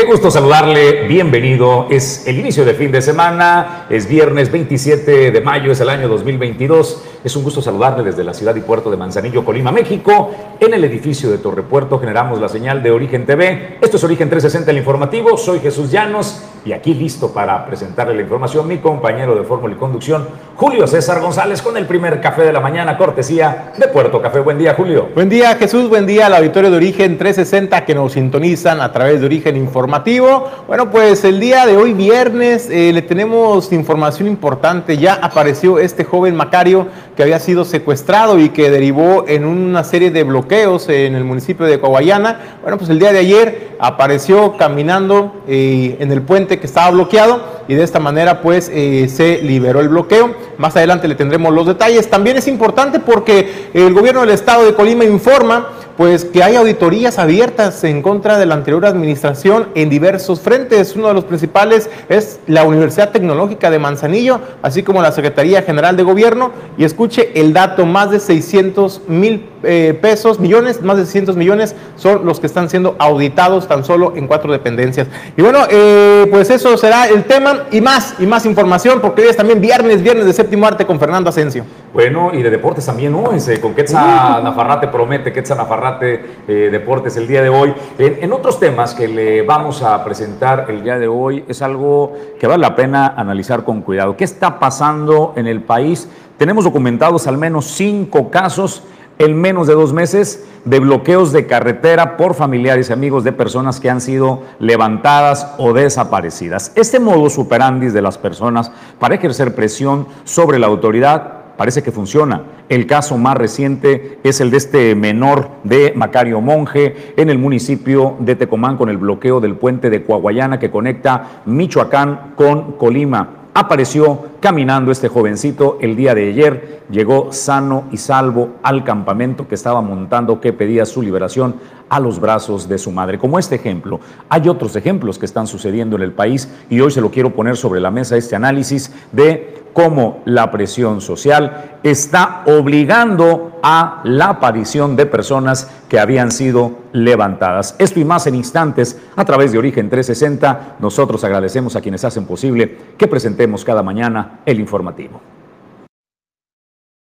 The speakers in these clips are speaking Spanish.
Qué gusto saludarle, bienvenido. Es el inicio de fin de semana, es viernes 27 de mayo, es el año 2022. Es un gusto saludarle desde la ciudad y puerto de Manzanillo, Colima, México. En el edificio de Torrepuerto generamos la señal de Origen TV. Esto es Origen 360, el informativo. Soy Jesús Llanos y aquí listo para presentarle la información mi compañero de fórmula y conducción, Julio César González, con el primer café de la mañana, cortesía de Puerto Café. Buen día, Julio. Buen día, Jesús. Buen día al auditorio de Origen 360 que nos sintonizan a través de Origen Informativo. Bueno, pues el día de hoy, viernes, eh, le tenemos información importante. Ya apareció este joven Macario que había sido secuestrado y que derivó en una serie de bloqueos en el municipio de Coahuayana. Bueno, pues el día de ayer apareció caminando eh, en el puente que estaba bloqueado y de esta manera pues eh, se liberó el bloqueo. Más adelante le tendremos los detalles. También es importante porque el gobierno del estado de Colima informa pues que hay auditorías abiertas en contra de la anterior administración en diversos frentes. Uno de los principales es la Universidad Tecnológica de Manzanillo, así como la Secretaría General de Gobierno. Y escuche el dato, más de 600 mil eh, pesos, millones, más de 600 millones son los que están siendo auditados tan solo en cuatro dependencias. Y bueno, eh, pues eso será el tema y más, y más información, porque hoy es también viernes, viernes de séptimo arte con Fernando Asensio. Bueno, y de deportes también, ¿no? Ese, con Quetzal Nafarrate promete, Quetzal Nafarrate eh, Deportes el día de hoy. En, en, otros temas que le vamos a presentar el día de hoy, es algo que vale la pena analizar con cuidado. ¿Qué está pasando en el país? Tenemos documentados al menos cinco casos en menos de dos meses de bloqueos de carretera por familiares y amigos de personas que han sido levantadas o desaparecidas. Este modo superandis de las personas para ejercer presión sobre la autoridad parece que funciona. El caso más reciente es el de este menor de Macario Monje en el municipio de Tecomán con el bloqueo del puente de Coahuayana que conecta Michoacán con Colima apareció caminando este jovencito el día de ayer, llegó sano y salvo al campamento que estaba montando que pedía su liberación a los brazos de su madre. Como este ejemplo, hay otros ejemplos que están sucediendo en el país y hoy se lo quiero poner sobre la mesa este análisis de cómo la presión social está obligando a la aparición de personas que habían sido levantadas. Esto y más en instantes a través de Origen 360. Nosotros agradecemos a quienes hacen posible que presentemos cada mañana el informativo.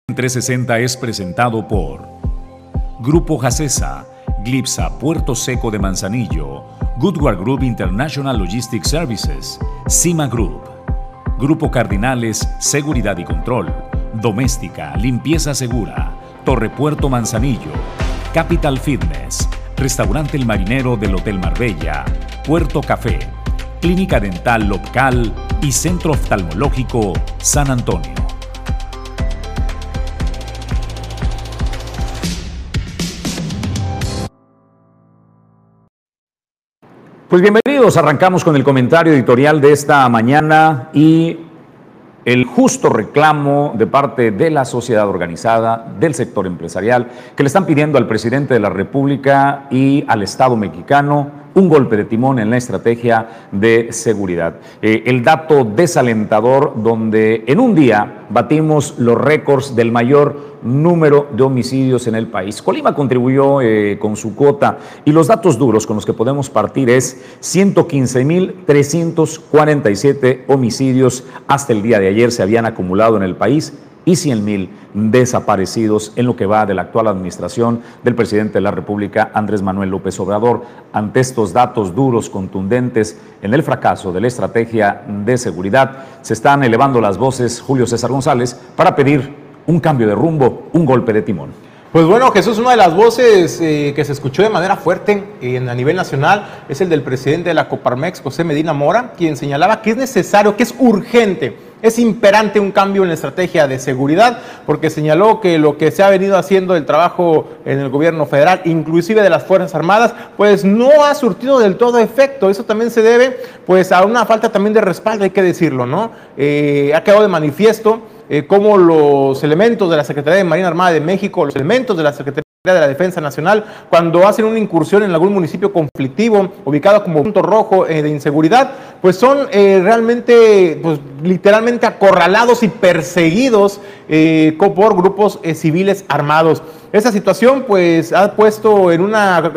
360 es presentado por Grupo Jacesa, Glipsa Puerto Seco de Manzanillo, Goodward Group International Logistics Services, Cima Group. Grupo Cardinales, Seguridad y Control, Doméstica, Limpieza Segura, Torre Puerto Manzanillo, Capital Fitness, Restaurante El Marinero del Hotel Marbella, Puerto Café, Clínica Dental Local y Centro Oftalmológico San Antonio. Pues bienvenidos, arrancamos con el comentario editorial de esta mañana y el justo reclamo de parte de la sociedad organizada, del sector empresarial, que le están pidiendo al presidente de la República y al Estado mexicano un golpe de timón en la estrategia de seguridad. Eh, el dato desalentador donde en un día batimos los récords del mayor número de homicidios en el país. Colima contribuyó eh, con su cuota y los datos duros con los que podemos partir es 115.347 homicidios hasta el día de ayer se habían acumulado en el país y 100 mil desaparecidos en lo que va de la actual administración del presidente de la República, Andrés Manuel López Obrador. Ante estos datos duros, contundentes en el fracaso de la estrategia de seguridad, se están elevando las voces Julio César González para pedir un cambio de rumbo, un golpe de timón. Pues bueno, Jesús, una de las voces eh, que se escuchó de manera fuerte a nivel nacional es el del presidente de la Coparmex, José Medina Mora, quien señalaba que es necesario, que es urgente es imperante un cambio en la estrategia de seguridad, porque señaló que lo que se ha venido haciendo el trabajo en el gobierno federal, inclusive de las Fuerzas Armadas, pues no ha surtido del todo efecto. Eso también se debe pues a una falta también de respaldo, hay que decirlo, ¿no? Eh, ha quedado de manifiesto eh, cómo los elementos de la Secretaría de Marina Armada de México, los elementos de la Secretaría de la Defensa Nacional, cuando hacen una incursión en algún municipio conflictivo, ubicado como punto rojo eh, de inseguridad, pues son eh, realmente, pues literalmente acorralados y perseguidos eh, por grupos civiles armados. Esa situación pues ha puesto en, una,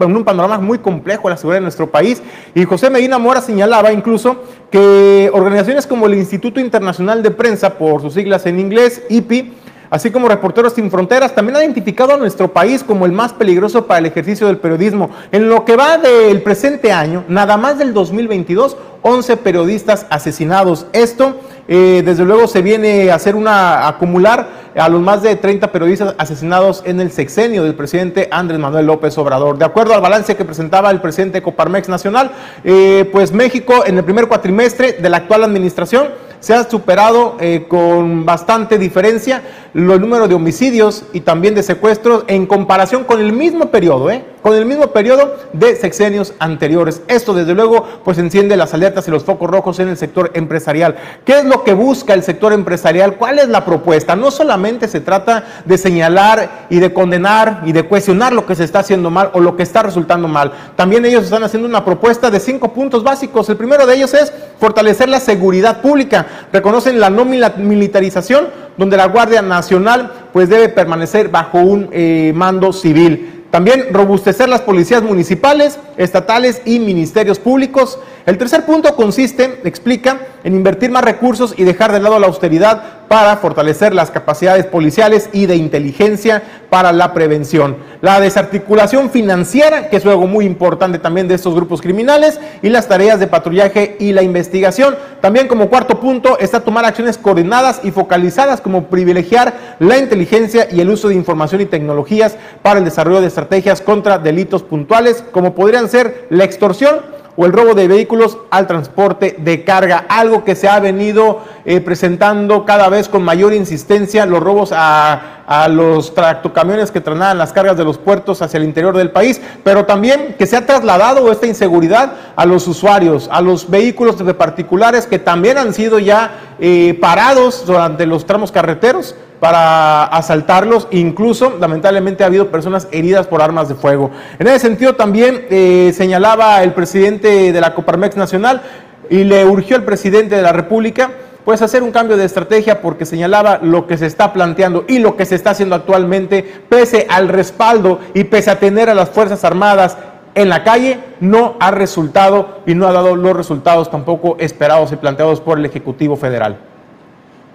en, un panorama muy complejo la seguridad de nuestro país y José Medina Mora señalaba incluso que organizaciones como el Instituto Internacional de Prensa, por sus siglas en inglés, IPI, así como Reporteros Sin Fronteras, también ha identificado a nuestro país como el más peligroso para el ejercicio del periodismo. En lo que va del presente año, nada más del 2022, 11 periodistas asesinados. Esto, eh, desde luego, se viene a hacer una acumular a los más de 30 periodistas asesinados en el sexenio del presidente Andrés Manuel López Obrador. De acuerdo al balance que presentaba el presidente Coparmex Nacional, eh, pues México en el primer cuatrimestre de la actual administración se ha superado eh, con bastante diferencia los números de homicidios y también de secuestros en comparación con el mismo periodo, ¿eh? Con el mismo periodo de sexenios anteriores. Esto desde luego pues enciende las alertas y los focos rojos en el sector empresarial. ¿Qué es lo que busca el sector empresarial? ¿Cuál es la propuesta? No solamente se trata de señalar y de condenar y de cuestionar lo que se está haciendo mal o lo que está resultando mal. También ellos están haciendo una propuesta de cinco puntos básicos. El primero de ellos es fortalecer la seguridad pública reconocen la no militarización, donde la Guardia Nacional pues debe permanecer bajo un eh, mando civil. También robustecer las policías municipales, estatales y ministerios públicos. El tercer punto consiste, explica, en invertir más recursos y dejar de lado la austeridad para fortalecer las capacidades policiales y de inteligencia para la prevención. La desarticulación financiera, que es algo muy importante también de estos grupos criminales, y las tareas de patrullaje y la investigación. También como cuarto punto está tomar acciones coordinadas y focalizadas como privilegiar la inteligencia y el uso de información y tecnologías para el desarrollo de estrategias contra delitos puntuales, como podrían ser la extorsión, o el robo de vehículos al transporte de carga, algo que se ha venido eh, presentando cada vez con mayor insistencia, los robos a, los tractocamiones que trasladan las cargas de los puertos hacia el interior del país, pero también que se ha trasladado esta inseguridad a los usuarios, a los vehículos de particulares que también han sido ya eh, parados durante los tramos carreteros para asaltarlos. Incluso, lamentablemente, ha habido personas heridas por armas de fuego. En ese sentido, también eh, señalaba el presidente de la Coparmex Nacional y le urgió al presidente de la República pues hacer un cambio de estrategia porque señalaba lo que se está planteando y lo que se está haciendo actualmente, pese al respaldo y pese a tener a las Fuerzas Armadas en la calle, no ha resultado y no ha dado los resultados tampoco esperados y planteados por el Ejecutivo Federal.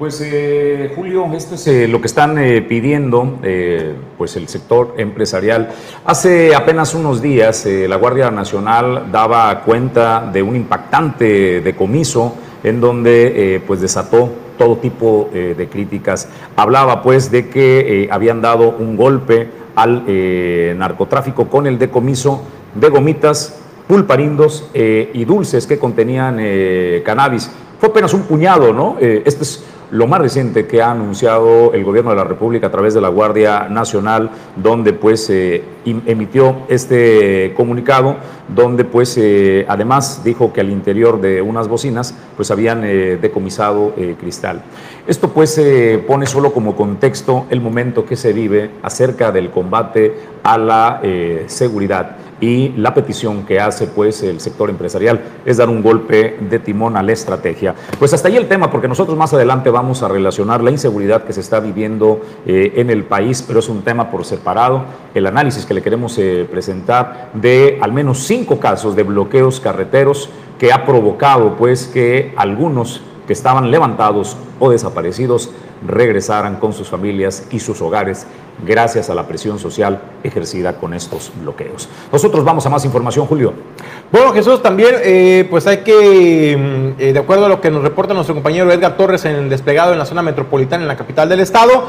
Pues eh, Julio, esto es eh, lo que están eh, pidiendo pues el sector empresarial. Hace apenas unos días la Guardia Nacional daba cuenta de un impactante decomiso en donde pues desató todo tipo de críticas. Hablaba pues de que habían dado un golpe al narcotráfico con el decomiso de gomitas, pulparindos y dulces que contenían cannabis. Fue apenas un puñado, ¿no? este es lo más reciente que ha anunciado el gobierno de la República a través de la Guardia Nacional, donde pues eh, emitió este comunicado, donde pues eh, además dijo que al interior de unas bocinas pues habían eh, decomisado cristal. Esto pues pone solo como contexto el momento que se vive acerca del combate a la seguridad y la petición que hace pues el sector empresarial es dar un golpe de timón a la estrategia. Pues hasta ahí el tema, porque nosotros más adelante vamos a relacionar la inseguridad que se está viviendo eh, en el país, pero es un tema por separado. El análisis que le queremos eh, presentar de al menos cinco casos de bloqueos carreteros que ha provocado pues que algunos que estaban levantados o desaparecidos regresaran con sus familias y sus hogares gracias a la presión social ejercida con estos bloqueos. Nosotros vamos a más información, Julio. Bueno, Jesús, también eh, pues hay que, mm, eh, de acuerdo a lo que nos reporta nuestro compañero Edgar Torres en el desplegado en la zona metropolitana, en la capital del estado,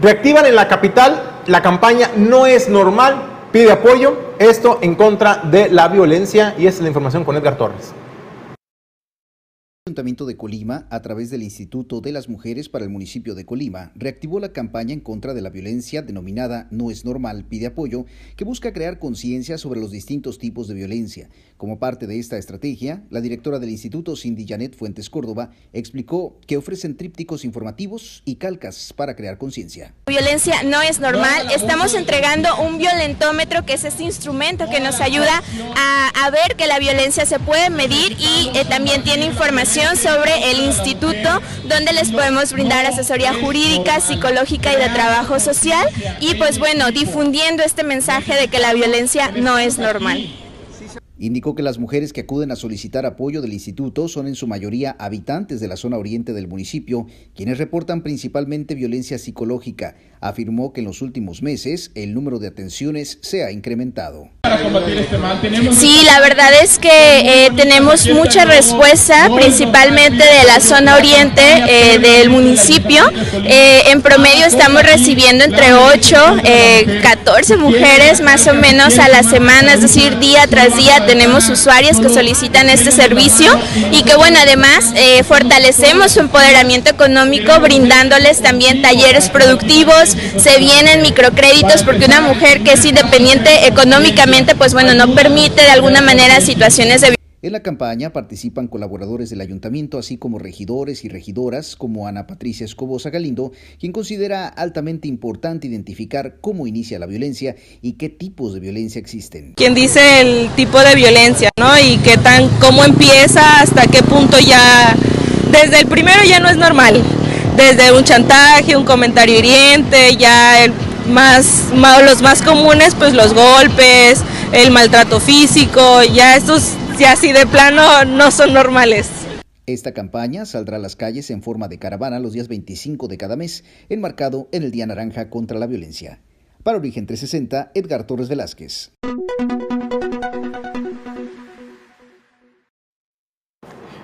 reactivan en la capital la campaña No es normal, pide apoyo, esto en contra de la violencia y esa es la información con Edgar Torres Ayuntamiento de Colima, a través del Instituto de las Mujeres para el municipio de Colima, reactivó la campaña en contra de la violencia denominada No es normal, pide apoyo, que busca crear conciencia sobre los distintos tipos de violencia. Como parte de esta estrategia, la directora del instituto, Cindy Janet Fuentes Córdoba, explicó que ofrecen trípticos informativos y calcas para crear conciencia. Violencia no es normal, estamos entregando un violentómetro que es este instrumento que nos ayuda a, ver que la violencia se puede medir y eh, también tiene información sobre el instituto donde les podemos brindar asesoría jurídica, psicológica y de trabajo social y pues bueno, difundiendo este mensaje de que la violencia no es normal. Indicó que las mujeres que acuden a solicitar apoyo del instituto son en su mayoría habitantes de la zona oriente del municipio, quienes reportan principalmente violencia psicológica. Afirmó que en los últimos meses el número de atenciones se ha incrementado. Sí, la verdad es que eh, tenemos mucha respuesta, principalmente de la zona oriente eh, del municipio. Eh, en promedio estamos recibiendo entre 8, 14 mujeres más o menos a la semana, es decir, día tras día tenemos usuarias que solicitan este servicio y que bueno, además fortalecemos su empoderamiento económico brindándoles también talleres productivos, se vienen microcréditos porque una mujer que es independiente económicamente, pues bueno, no permite de alguna manera situaciones de en la campaña participan colaboradores del ayuntamiento, así como regidores y regidoras, como Ana Patricia Escobosa Galindo, quien considera altamente importante identificar cómo inicia la violencia y qué tipos de violencia existen. Quien dice el tipo de violencia, ¿no? Y qué tan, cómo empieza, hasta qué punto ya, desde el primero ya no es normal, desde un chantaje, un comentario hiriente, ya el más, los más comunes, pues los golpes, el maltrato físico, ya estos ya así de plano no son normales. Esta campaña saldrá a las calles en forma de caravana los días 25 de cada mes, enmarcado en el Día Naranja contra la Violencia. Para Origen 360, Edgar Torres Velázquez.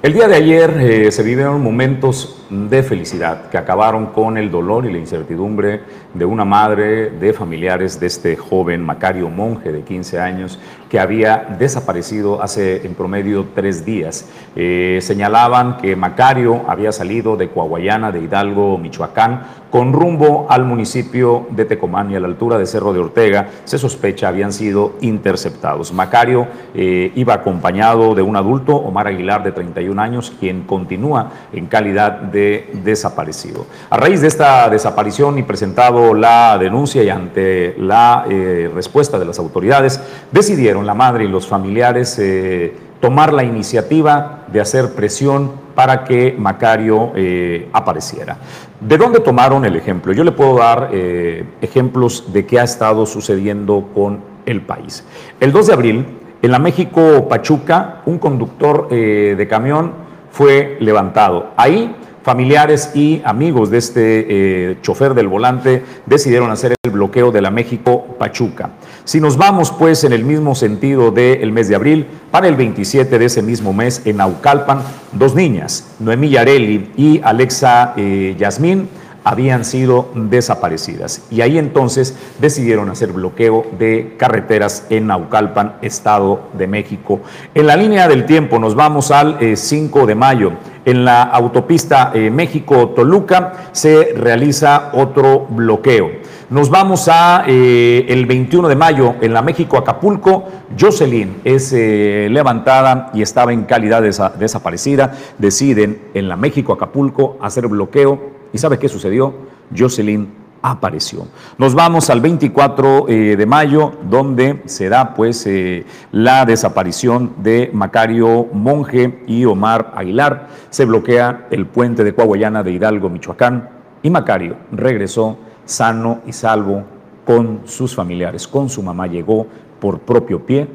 El día de ayer eh, se vivieron momentos de felicidad que acabaron con el dolor y la incertidumbre de una madre de familiares de este joven Macario Monje de 15 años que había desaparecido hace en promedio tres días. Eh, señalaban que Macario había salido de Coahuayana, de Hidalgo, Michoacán, con rumbo al municipio de Tecomán y a la altura de Cerro de Ortega, se sospecha habían sido interceptados. Macario eh, iba acompañado de un adulto, Omar Aguilar, de 31 años, quien continúa en calidad de desaparecido. A raíz de esta desaparición y presentado la denuncia y ante la eh, respuesta de las autoridades, decidieron la madre y los familiares eh, tomar la iniciativa de hacer presión para que Macario eh, apareciera. ¿De dónde tomaron el ejemplo? Yo le puedo dar eh, ejemplos de qué ha estado sucediendo con el país. El 2 de abril, en la México Pachuca, un conductor de camión fue levantado. Ahí familiares y amigos de este eh, chofer del volante decidieron hacer el bloqueo de la México Pachuca. Si nos vamos pues en el mismo sentido del mes de abril, para el 27 de ese mismo mes en Naucalpan, dos niñas, Noemí Yareli y Alexa eh, Yasmín, habían sido desaparecidas. Y ahí entonces decidieron hacer bloqueo de carreteras en Naucalpan, Estado de México. En la línea del tiempo nos vamos al 5 eh, de mayo. En la autopista eh, México-Toluca se realiza otro bloqueo. Nos vamos a eh, el 21 de mayo en la México-Acapulco. Jocelyn es levantada y estaba en calidad de desaparecida. Deciden en la México-Acapulco hacer bloqueo ¿Y sabe qué sucedió? Jocelyn apareció. Nos vamos al 24 eh, de mayo, donde se da pues eh, la desaparición de Macario Monje y Omar Aguilar. Se bloquea el puente de Coahuayana de Hidalgo, Michoacán, y Macario regresó sano y salvo con sus familiares. Con su mamá llegó por propio pie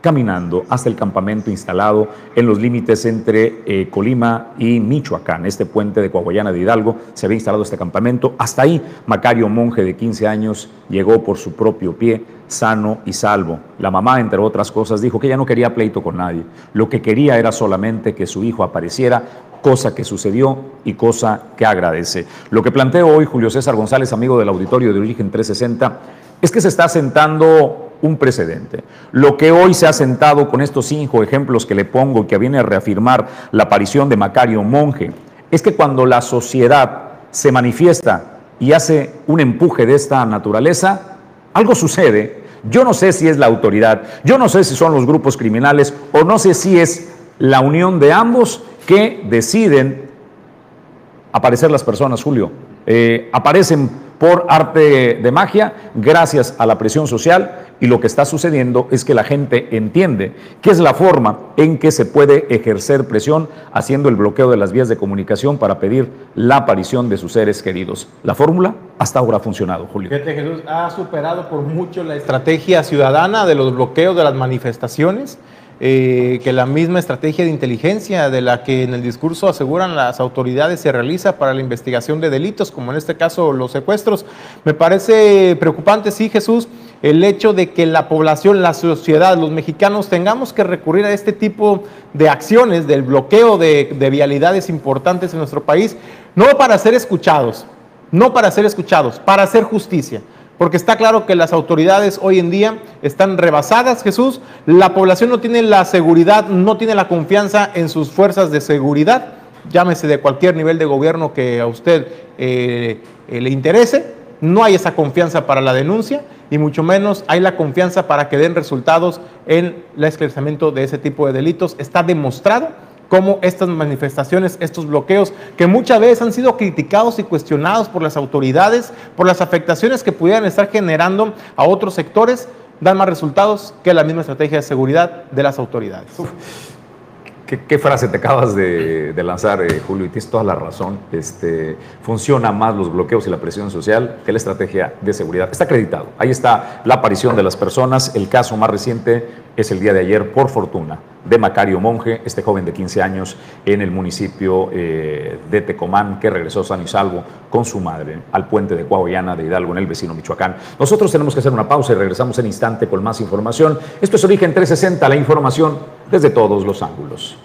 caminando hasta el campamento instalado en los límites entre eh, Colima y Michoacán. Este puente de Coahuayana de Hidalgo se había instalado este campamento. Hasta ahí, Macario Monje, de 15 años, llegó por su propio pie, sano y salvo. La mamá, entre otras cosas, dijo que ella no quería pleito con nadie. Lo que quería era solamente que su hijo apareciera, cosa que sucedió y cosa que agradece. Lo que planteo hoy Julio César González, amigo del auditorio de Origen 360, es que se está sentando un precedente. Lo que hoy se ha sentado con estos cinco ejemplos que le pongo y que viene a reafirmar la aparición de Macario Monge, es que cuando la sociedad se manifiesta y hace un empuje de esta naturaleza, algo sucede. Yo no sé si es la autoridad, yo no sé si son los grupos criminales o no sé si es la unión de ambos que deciden aparecer las personas, Julio. Eh, aparecen por arte de magia, gracias a la presión social, y lo que está sucediendo es que la gente entiende que es la forma en que se puede ejercer presión haciendo el bloqueo de las vías de comunicación para pedir la aparición de sus seres queridos. La fórmula hasta ahora ha funcionado, Julio. Fíjate, Jesús, ha superado por mucho la estrategia ciudadana de los bloqueos de las manifestaciones. Eh, que la misma estrategia de inteligencia de la que en el discurso aseguran las autoridades se realiza para la investigación de delitos, como en este caso los secuestros. Me parece preocupante, sí, Jesús, el hecho de que la población, la sociedad, los mexicanos tengamos que recurrir a este tipo de acciones, del bloqueo de, de vialidades importantes en nuestro país, no para ser escuchados, no para ser escuchados, para hacer justicia porque está claro que las autoridades hoy en día están rebasadas, Jesús. La población no tiene la seguridad, no tiene la confianza en sus fuerzas de seguridad, llámese de cualquier nivel de gobierno que a usted eh, eh, le interese. No hay esa confianza para la denuncia y mucho menos hay la confianza para que den resultados en el esclarecimiento de ese tipo de delitos. Está demostrado cómo estas manifestaciones, estos bloqueos, que muchas veces han sido criticados y cuestionados por las autoridades, por las afectaciones que pudieran estar generando a otros sectores, dan más resultados que la misma estrategia de seguridad de las autoridades. ¿Qué, frase te acabas de, lanzar, eh, Julio? Y tienes toda la razón. Este, funciona más los bloqueos y la presión social que la estrategia de seguridad. Está acreditado. Ahí está la aparición de las personas. El caso más reciente es el día de ayer, por fortuna, de Macario Monge, este joven de 15 años en el municipio eh, de Tecomán, que regresó sano y salvo con su madre al puente de Coahuillana de Hidalgo en el vecino Michoacán. Nosotros tenemos que hacer una pausa y regresamos en instante con más información. Esto es Origen 360, la información desde todos los ángulos.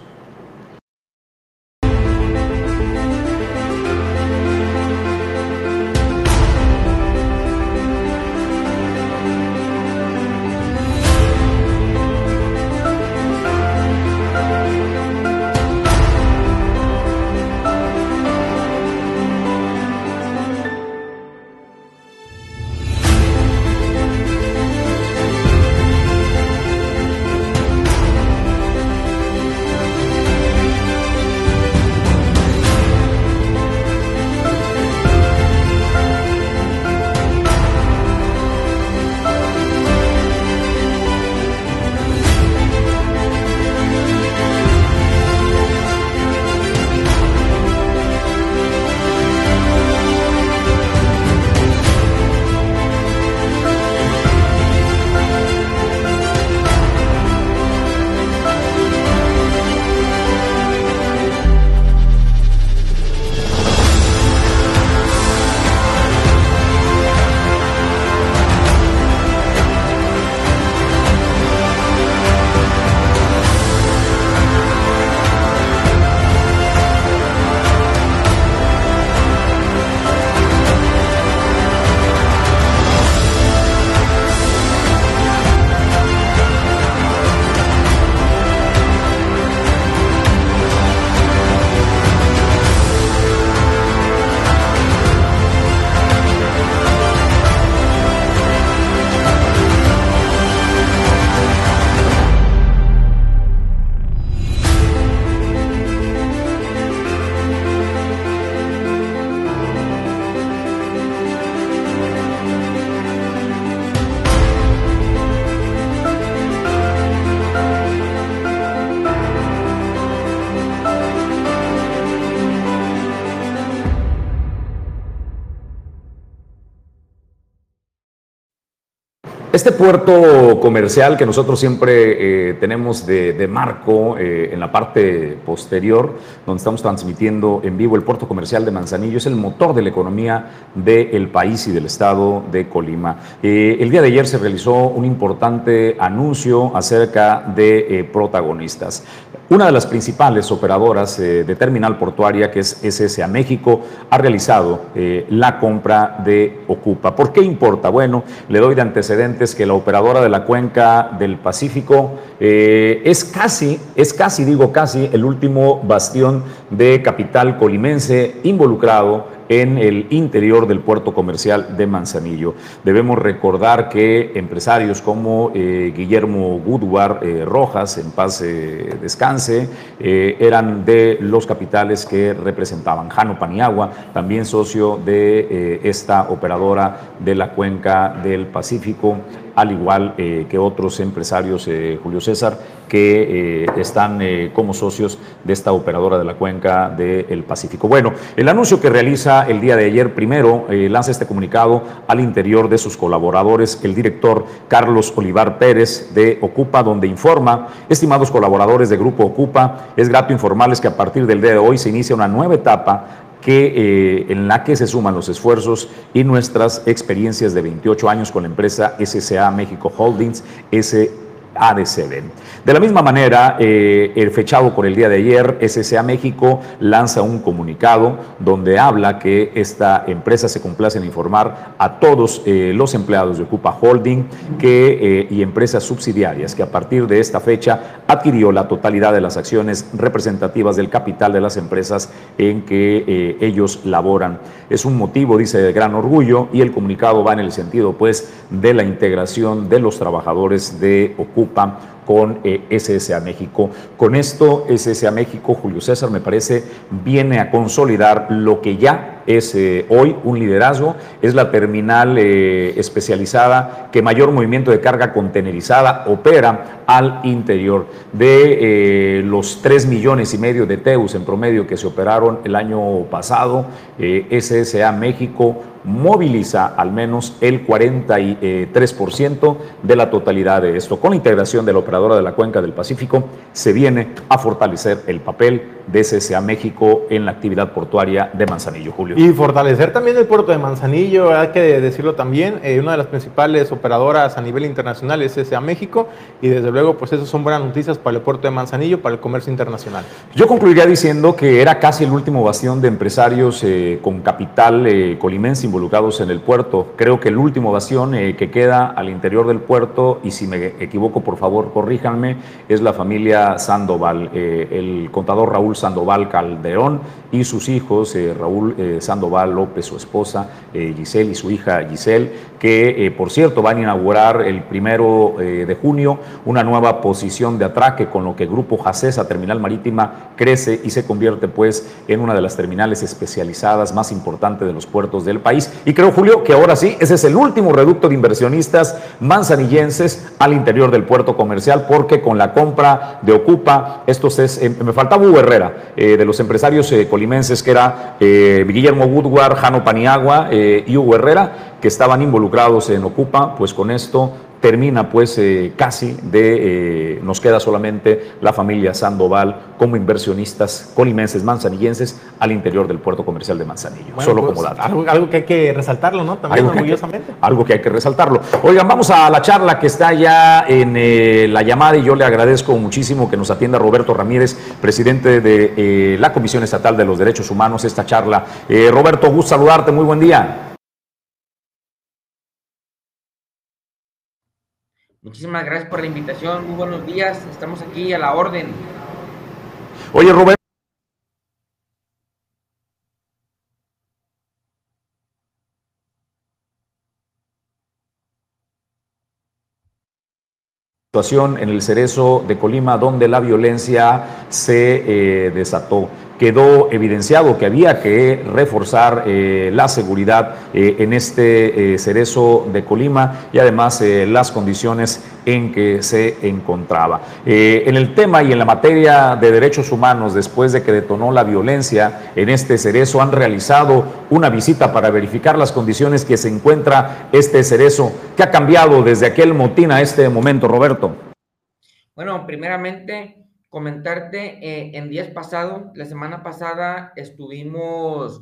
Este puerto comercial que nosotros siempre eh, tenemos de, marco eh, en la parte posterior, donde estamos transmitiendo en vivo el puerto comercial de Manzanillo, es el motor de la economía del país y del estado de Colima. Eh, el día de ayer se realizó un importante anuncio acerca de protagonistas. Una de las principales operadoras eh, de terminal portuaria, que es SSA México, ha realizado eh, la compra de Ocupa. ¿Por qué importa? Bueno, le doy de antecedentes que la operadora de la cuenca del Pacífico eh, es casi, es casi, digo casi, el último bastión de capital colimense involucrado en el interior del puerto comercial de Manzanillo. Debemos recordar que empresarios como eh, Guillermo Goodward eh, Rojas, en paz eh, descanse, eran de los capitales que representaban. Jano Paniagua, también socio de esta operadora de la cuenca del Pacífico, al igual que otros empresarios, Julio César, que eh, están eh, como socios de esta operadora de la cuenca del Pacífico. Bueno, el anuncio que realiza el día de ayer, primero eh, lanza este comunicado al interior de sus colaboradores, el director Carlos Olivar Pérez de Ocupa, donde informa, estimados colaboradores de Grupo Ocupa, es grato informarles que a partir del día de hoy se inicia una nueva etapa que, en la que se suman los esfuerzos y nuestras experiencias de 28 años con la empresa SCA México Holdings, S ADCB. De la misma manera, eh, el fechado por el día de ayer, SSA México lanza un comunicado donde habla que esta empresa se complace en informar a todos eh, los empleados de Ocupa Holding que, eh, y empresas subsidiarias que a partir de esta fecha adquirió la totalidad de las acciones representativas del capital de las empresas en que ellos laboran. Es un motivo, dice, de gran orgullo y el comunicado va en el sentido, pues, de la integración de los trabajadores de Ocupa con eh, SSA México. Con esto, SSA México, Julio César, me parece, viene a consolidar lo que ya es eh, hoy un liderazgo, es la terminal eh, especializada que mayor movimiento de carga contenerizada opera al interior de los 3 millones y medio de TEUs en promedio que se operaron el año pasado, SSA México moviliza al menos el 43% de la totalidad de esto. Con la integración de la operadora de la cuenca del Pacífico, se viene a fortalecer el papel de SSA México en la actividad portuaria de Manzanillo, Julio. Y fortalecer también el puerto de Manzanillo, hay que decirlo también, eh, una de las principales operadoras a nivel internacional es SSA México y desde luego pues eso son buenas noticias para el puerto de Manzanillo, para el comercio internacional. Yo concluiría diciendo que era casi el último bastión de empresarios eh, con capital eh, colimense involucrados en el puerto. Creo que el último bastión que queda al interior del puerto, y si me equivoco por favor corríjanme, es la familia Sandoval, el contador Raúl Sandoval Calderón y sus hijos, eh, Raúl eh, Sandoval López, su esposa eh, Giselle y su hija Giselle, que por cierto van a inaugurar el primero de junio una nueva posición de atraque con lo que Grupo Jacesa Terminal Marítima crece y se convierte pues en una de las terminales especializadas más importantes de los puertos del país. Y creo, Julio, que ahora sí, ese es el último reducto de inversionistas manzanillenses al interior del puerto comercial, porque con la compra de Ocupa, estos es, me faltaba Hugo Herrera, de los empresarios colimenses, que era eh, Guillermo Woodward, Jano Paniagua eh, y Hugo Herrera, que estaban involucrados en Ocupa, pues con esto termina pues eh, casi de, nos queda solamente la familia Sandoval como inversionistas colimenses, manzanillenses al interior del puerto comercial de Manzanillo, solo pues, como dato. Algo, que hay que resaltarlo, ¿no? También algo orgullosamente. Que algo que hay que resaltarlo. Oigan, vamos a la charla que está ya en la llamada y yo le agradezco muchísimo que nos atienda Roberto Ramírez, presidente de eh, la Comisión Estatal de los Derechos Humanos, esta charla. Eh, Roberto, gusto saludarte, muy buen día. Muchísimas gracias por la invitación, muy buenos días, estamos aquí a la orden. Oye, Roberto. situación en el Cerezo de Colima donde la violencia se eh, desató quedó evidenciado que había que reforzar eh, la seguridad eh, en este eh, cerezo de Colima y además las condiciones en que se encontraba. en el tema y en la materia de derechos humanos, después de que detonó la violencia en este cerezo, han realizado una visita para verificar las condiciones que se encuentra este cerezo. ¿Qué ha cambiado desde aquel motín a este momento, Roberto? Bueno, primeramente comentarte, eh, en días pasados, la semana pasada estuvimos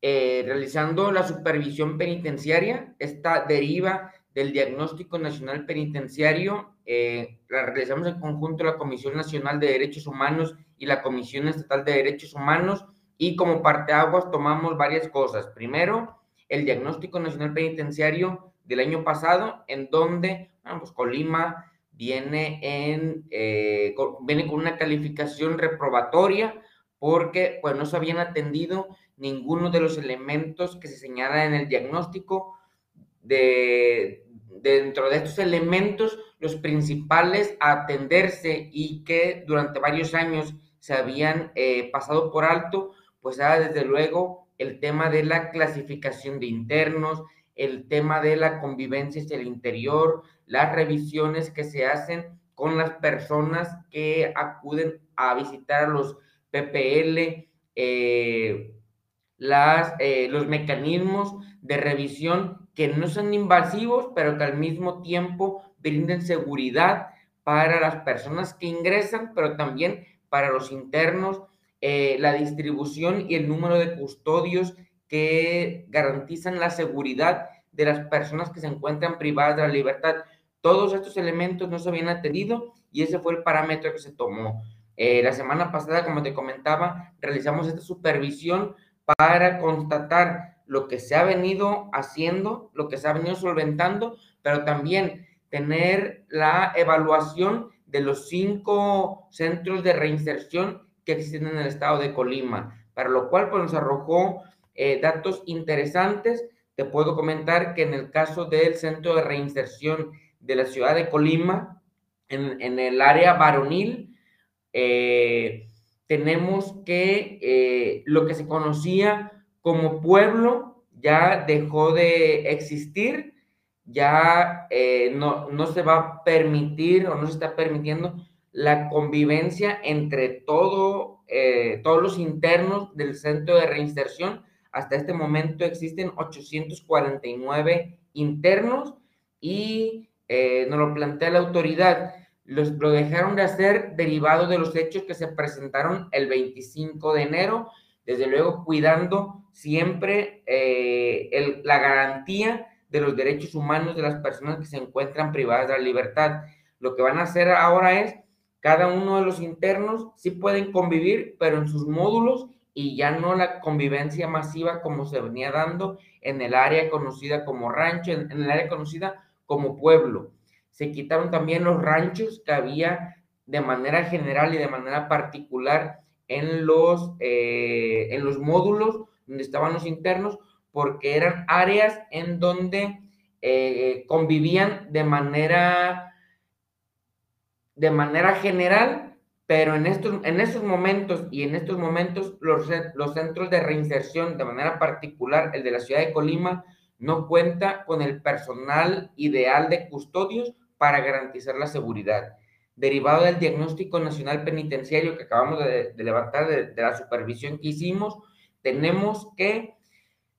eh, realizando la supervisión penitenciaria, esta deriva del Diagnóstico Nacional Penitenciario eh, la realizamos en conjunto la Comisión Nacional de Derechos Humanos y la Comisión Estatal de Derechos Humanos y como parte aguas tomamos varias cosas. Primero, el diagnóstico nacional penitenciario del año pasado, en donde bueno, pues Colima viene, en, eh, viene con una calificación reprobatoria porque pues, no se habían atendido ninguno de los elementos que se señalan en el diagnóstico. De, dentro de estos elementos, los principales a atenderse y que durante varios años se habían eh, pasado por alto, pues era desde luego el tema de la clasificación de internos, el tema de la convivencia hacia el interior, las revisiones que se hacen con las personas que acuden a visitar a los PPL, eh, las, eh, los mecanismos de revisión que no son invasivos, pero que al mismo tiempo brinden seguridad para las personas que ingresan, pero también para los internos, eh, la distribución y el número de custodios que garantizan la seguridad de las personas que se encuentran privadas de la libertad. Todos estos elementos no se habían atendido y ese fue el parámetro que se tomó. Eh, la semana pasada, como te comentaba, realizamos esta supervisión para constatar lo que se ha venido haciendo, lo que se ha venido solventando, pero también tener la evaluación de los cinco centros de reinserción que existen en el estado de Colima, para lo cual pues, nos arrojó eh, datos interesantes. Te puedo comentar que en el caso del centro de reinserción de la ciudad de Colima, en, en el área varonil, eh, tenemos que eh, lo que se conocía como pueblo ya dejó de existir, ya eh, no, no, se va a permitir o no se está permitiendo la convivencia entre todo, todos los internos del centro de reinserción. Hasta este momento existen 849 internos y nos lo plantea la autoridad los, lo dejaron de hacer derivado de los hechos que se presentaron el 25 de enero, desde luego cuidando siempre eh, la garantía de los derechos humanos de las personas que se encuentran privadas de la libertad. Lo que van a hacer ahora es, cada uno de los internos sí pueden convivir, pero en sus módulos y ya no la convivencia masiva como se venía dando en el área conocida como rancho, en el área conocida como pueblo. Se quitaron también los ranchos que había de manera general y de manera particular en los, eh, en los módulos donde estaban los internos, porque eran áreas en donde eh, convivían de manera, de manera general, pero en estos, en estos momentos y en estos momentos los, los centros de reinserción, de manera particular el de la ciudad de Colima, no cuenta con el personal ideal de custodios para garantizar la seguridad. Derivado del diagnóstico nacional penitenciario que acabamos de, levantar de, la supervisión que hicimos, tenemos que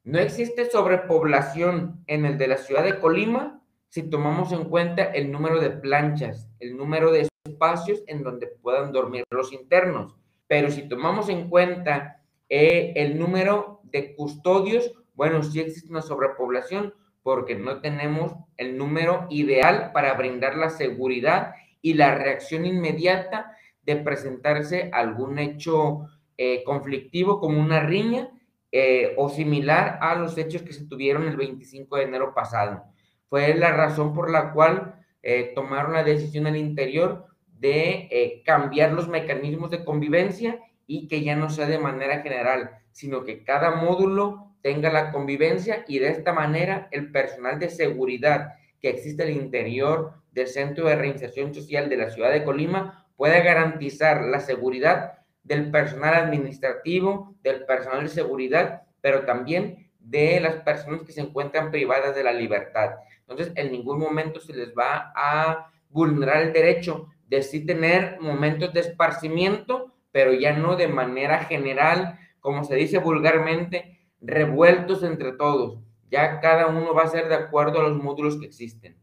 no existe sobrepoblación en el de la ciudad de Colima si tomamos en cuenta el número de planchas, el número de espacios en donde puedan dormir los internos. Pero si tomamos en cuenta eh, el número de custodios, bueno, sí existe una sobrepoblación, porque no tenemos el número ideal para brindar la seguridad y la reacción inmediata de presentarse algún hecho eh, conflictivo como una riña eh, o similar a los hechos que se tuvieron el 25 de enero pasado. Fue la razón por la cual eh, tomaron la decisión al interior de cambiar los mecanismos de convivencia y que ya no sea de manera general, sino que cada módulo tenga la convivencia y de esta manera el personal de seguridad que existe al interior del Centro de Reinserción Social de la ciudad de Colima pueda garantizar la seguridad del personal administrativo, del personal de seguridad, pero también de las personas que se encuentran privadas de la libertad. Entonces, en ningún momento se les va a vulnerar el derecho de sí tener momentos de esparcimiento, pero ya no de manera general, como se dice vulgarmente, revueltos entre todos. Ya cada uno va a ser de acuerdo a los módulos que existen.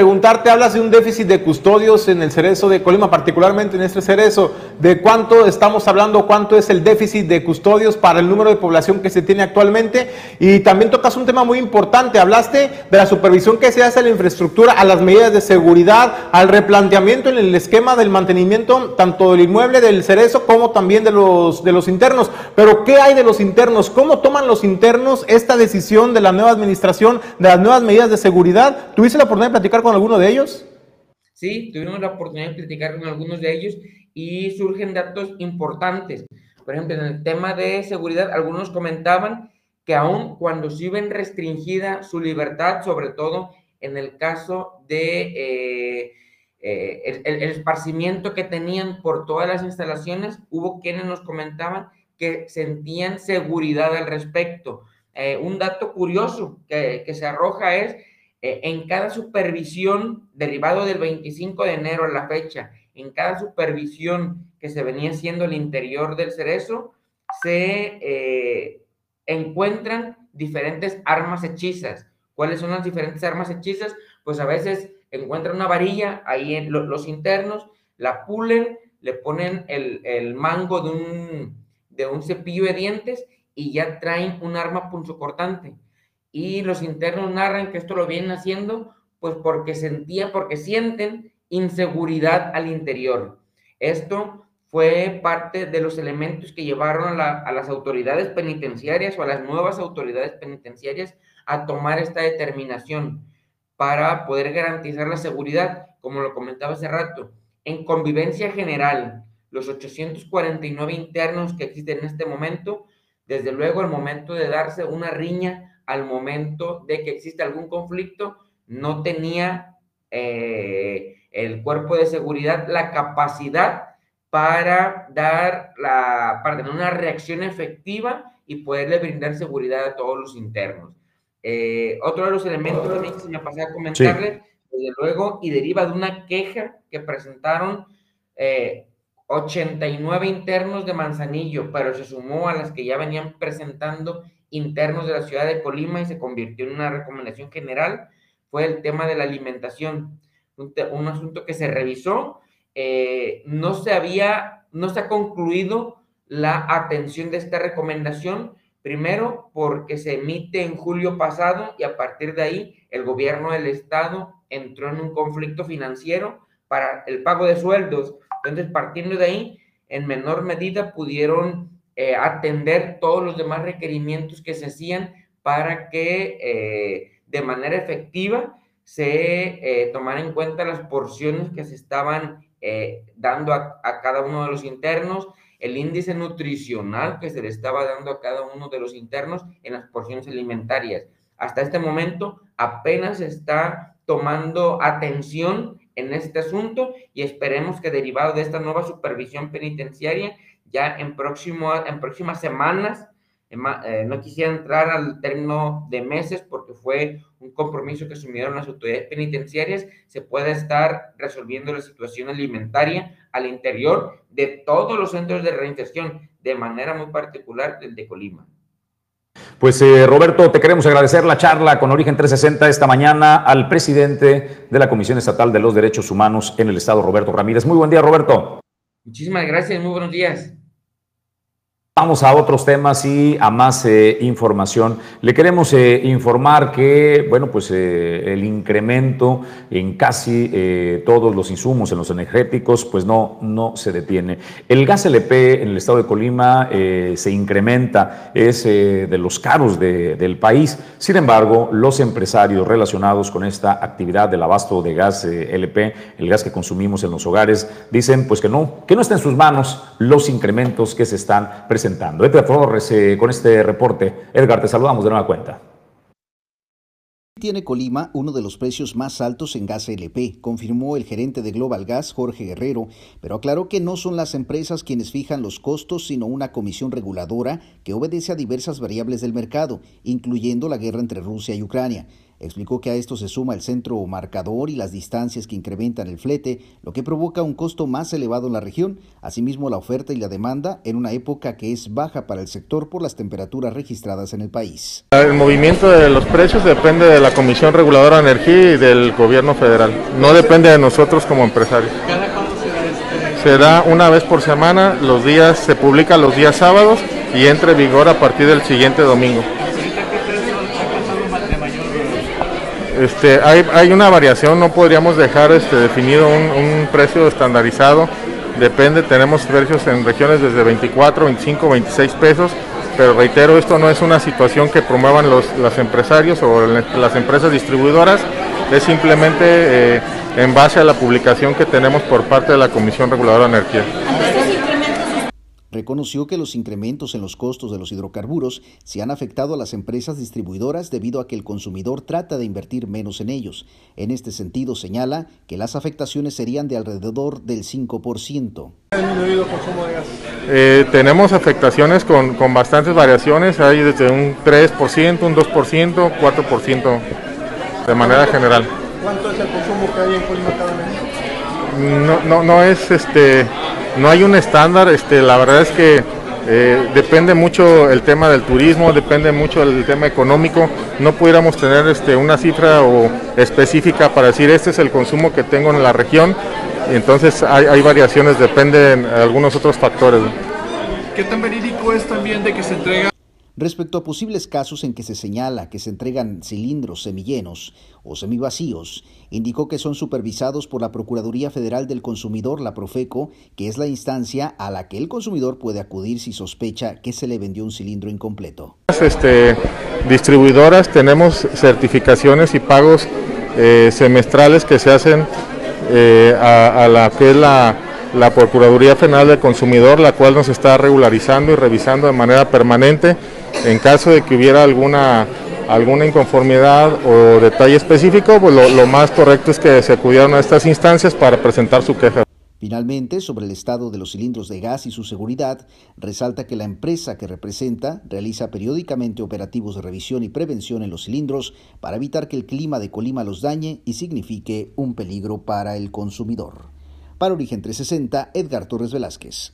Preguntarte, hablas de un déficit de custodios en el cerezo de Colima, particularmente en este cerezo. ¿De cuánto estamos hablando? ¿Cuánto es el déficit de custodios para el número de población que se tiene actualmente? Y también tocas un tema muy importante. Hablaste de la supervisión que se hace a la infraestructura, a las medidas de seguridad, al replanteamiento en el esquema del mantenimiento tanto del inmueble del cerezo como también de los, de los internos. Pero ¿qué hay de los internos? ¿Cómo toman los internos esta decisión de la nueva administración, de las nuevas medidas de seguridad? ¿Tuviste la oportunidad de platicar con alguno de ellos? Sí, tuvimos la oportunidad de platicar con algunos de ellos y surgen datos importantes. Por ejemplo, en el tema de seguridad, algunos comentaban que aún cuando se ven restringida su libertad, sobre todo en el caso de eh, eh, el, esparcimiento que tenían por todas las instalaciones, hubo quienes nos comentaban que sentían seguridad al respecto. Eh, un dato curioso que, que se arroja es eh, en cada supervisión, derivado del 25 de enero a la fecha, en cada supervisión que se venía haciendo al interior del cerezo, se eh, encuentran diferentes armas hechizas. ¿Cuáles son las diferentes armas hechizas? Pues a veces encuentran una varilla ahí en los internos, la pulen, le ponen el, mango de un, de un cepillo de dientes y ya traen un arma punzocortante y los internos narran que esto lo vienen haciendo pues porque sentían, porque sienten inseguridad al interior. Esto fue parte de los elementos que llevaron a, a, las autoridades penitenciarias o a las nuevas autoridades penitenciarias a tomar esta determinación para poder garantizar la seguridad, como lo comentaba hace rato. En convivencia general, los 849 internos que existen en este momento, desde luego el momento de darse una riña al momento de que existe algún conflicto, no tenía eh, el cuerpo de seguridad la capacidad para dar la, para tener una reacción efectiva y poderle brindar seguridad a todos los internos. Eh, otro de los elementos también que se me pasó a comentarle, desde luego, y deriva de una queja que presentaron 89 eh, internos de Manzanillo, pero se sumó a las que ya venían presentando internos de la ciudad de Colima y se convirtió en una recomendación general fue el tema de la alimentación, un, asunto que se revisó, eh, no se había, no se ha concluido la atención de esta recomendación, primero porque se emite en julio pasado y a partir de ahí el gobierno del estado entró en un conflicto financiero para el pago de sueldos. Entonces, partiendo de ahí, en menor medida pudieron eh, atender todos los demás requerimientos que se hacían para que eh, de manera efectiva se eh, tomara en cuenta las porciones que se estaban dando a, a, cada uno de los internos, el índice nutricional que se le estaba dando a cada uno de los internos en las porciones alimentarias. Hasta este momento apenas se está tomando atención en este asunto y esperemos que derivado de esta nueva supervisión penitenciaria ya en, próximo, en próximas semanas. Eh, no quisiera entrar al término de meses porque fue un compromiso que asumieron las autoridades penitenciarias. Se puede estar resolviendo la situación alimentaria al interior de todos los centros de reinserción, de manera muy particular del de Colima. Pues eh, Roberto, te queremos agradecer la charla con Origen 360 esta mañana al presidente de la Comisión Estatal de los Derechos Humanos en el Estado, Roberto Ramírez. Muy buen día, Roberto. Muchísimas gracias, muy buenos días. Vamos a otros temas y a más eh, información. Le queremos eh, informar que, bueno, pues eh, el incremento en casi todos los insumos, en los energéticos, pues no, no se detiene. El gas LP en el estado de Colima se incrementa, es de los caros del país. Sin embargo, los empresarios relacionados con esta actividad del abasto de gas LP, el gas que consumimos en los hogares, dicen pues que no, que no está en sus manos los incrementos que se están presentando Edgar Flores eh, con este reporte. Edgar, te saludamos de nueva cuenta. Tiene Colima uno de los precios más altos en gas LP, confirmó el gerente de Global Gas, Jorge Guerrero, pero aclaró que no son las empresas quienes fijan los costos, sino una comisión reguladora que obedece a diversas variables del mercado, incluyendo la guerra entre Rusia y Ucrania. Explicó que a esto se suma el centro marcador y las distancias que incrementan el flete, lo que provoca un costo más elevado en la región, asimismo la oferta y la demanda en una época que es baja para el sector por las temperaturas registradas en el país. El movimiento de los precios depende de la Comisión Reguladora de Energía y del gobierno federal, no depende de nosotros como empresarios. Se da una vez por semana, los días se publica los días sábados y entra en vigor a partir del siguiente domingo. Este, hay, una variación, no podríamos dejar este, definido un, precio estandarizado. Depende, tenemos precios en regiones desde 24, 25, 26 pesos, pero reitero, esto no es una situación que promuevan los empresarios o las empresas distribuidoras, es simplemente eh, en base a la publicación que tenemos por parte de la Comisión Reguladora de Energía reconoció que los incrementos en los costos de los hidrocarburos se han afectado a las empresas distribuidoras debido a que el consumidor trata de invertir menos en ellos. En este sentido, señala que las afectaciones serían de alrededor del 5%. Eh, tenemos afectaciones con, con, bastantes variaciones, hay desde un 3%, un 2%, 4% de manera general. ¿Cuánto es el consumo que hay en Colima cada mes? No, no, no es este no hay un estándar, este, la verdad es que eh, depende mucho el tema del turismo, depende mucho el tema económico. No pudiéramos tener este, una cifra o específica para decir este es el consumo que tengo en la región. Entonces hay, variaciones, dependen de algunos otros factores. ¿Qué tan verídico es también de que se entrega Respecto a posibles casos en que se señala que se entregan cilindros semillenos o semivacíos, indicó que son supervisados por la Procuraduría Federal del Consumidor, la Profeco, que es la instancia a la que el consumidor puede acudir si sospecha que se le vendió un cilindro incompleto. Este, distribuidoras tenemos certificaciones y pagos eh, semestrales que se hacen eh, a, la que la la Procuraduría Federal del Consumidor, la cual nos está regularizando y revisando de manera permanente en caso de que hubiera alguna, alguna inconformidad o detalle específico, pues lo, más correcto es que se acudieran a estas instancias para presentar su queja. Finalmente, sobre el estado de los cilindros de gas y su seguridad, resalta que la empresa que representa realiza periódicamente operativos de revisión y prevención en los cilindros para evitar que el clima de Colima los dañe y signifique un peligro para el consumidor. Para Origen 360, Edgar Torres Velázquez.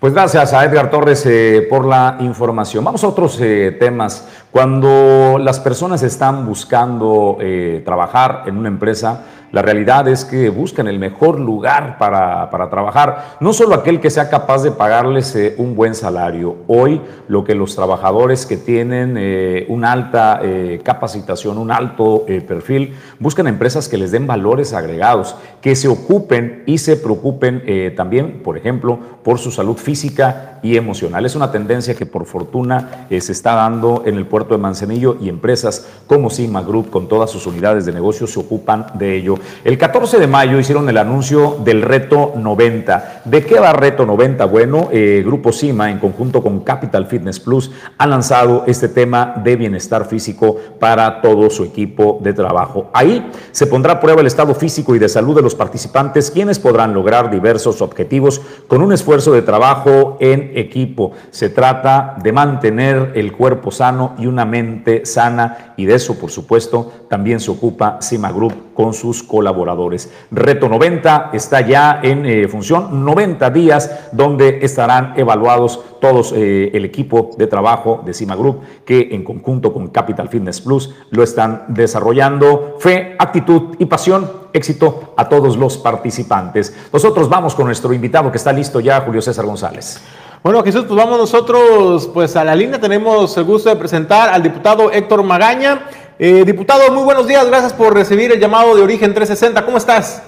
Pues gracias a Edgar Torres eh, por la información. Vamos a otros eh, temas. Cuando las personas están buscando eh, trabajar en una empresa, la realidad es que buscan el mejor lugar para, trabajar, no solo aquel que sea capaz de pagarles eh, un buen salario. Hoy lo que los trabajadores que tienen eh, una alta eh, capacitación, un alto perfil, buscan empresas que les den valores agregados, que se ocupen y se preocupen también, por ejemplo, por su salud física y emocional. Es una tendencia que por fortuna se está dando en el puerto de Manzanillo y empresas como Cima Group con todas sus unidades de negocio se ocupan de ello. El 14 de mayo hicieron el anuncio del reto 90. ¿De qué va reto 90? Bueno, eh, Grupo Cima, en conjunto con Capital Fitness Plus, ha lanzado este tema de bienestar físico para todo su equipo de trabajo. Ahí se pondrá a prueba el estado físico y de salud de los participantes, quienes podrán lograr diversos objetivos con un esfuerzo de trabajo en equipo. Se trata de mantener el cuerpo sano y una mente sana y de eso, por supuesto, también se ocupa Cima Group con sus colaboradores. Reto 90 está ya en eh, función, 90 días donde estarán evaluados todos eh, el equipo de trabajo de Cima Group que en conjunto con Capital Fitness Plus lo están desarrollando. Fe, actitud y pasión. Éxito a todos los participantes. Nosotros vamos con nuestro invitado que está listo ya, Julio César González. Bueno, Jesús, pues vamos nosotros pues a la línea. Tenemos el gusto de presentar al diputado Héctor Magaña. Eh, diputado, muy buenos días. Gracias por recibir el llamado de Origen 360. ¿Cómo estás?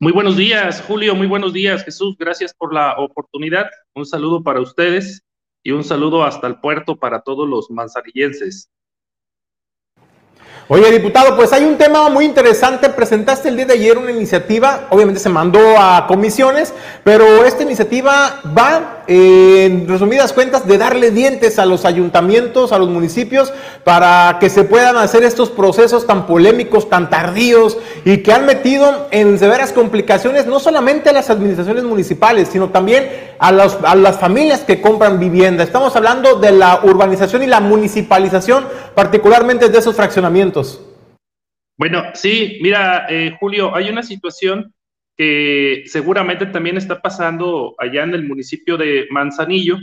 Muy buenos días, Julio. Muy buenos días, Jesús. Gracias por la oportunidad. Un saludo para ustedes y un saludo hasta el puerto para todos los manzanillenses. Oye, diputado, pues hay un tema muy interesante. Presentaste el día de ayer una iniciativa, obviamente se mandó a comisiones, pero esta iniciativa va en resumidas cuentas, de darle dientes a los ayuntamientos, a los municipios, para que se puedan hacer estos procesos tan polémicos, tan tardíos y que han metido en severas complicaciones no solamente a las administraciones municipales, sino también a, a las familias que compran vivienda. Estamos hablando de la urbanización y la municipalización, particularmente de esos fraccionamientos. Bueno, sí, mira, eh, Julio, hay una situación que seguramente también está pasando allá en el municipio de Manzanillo,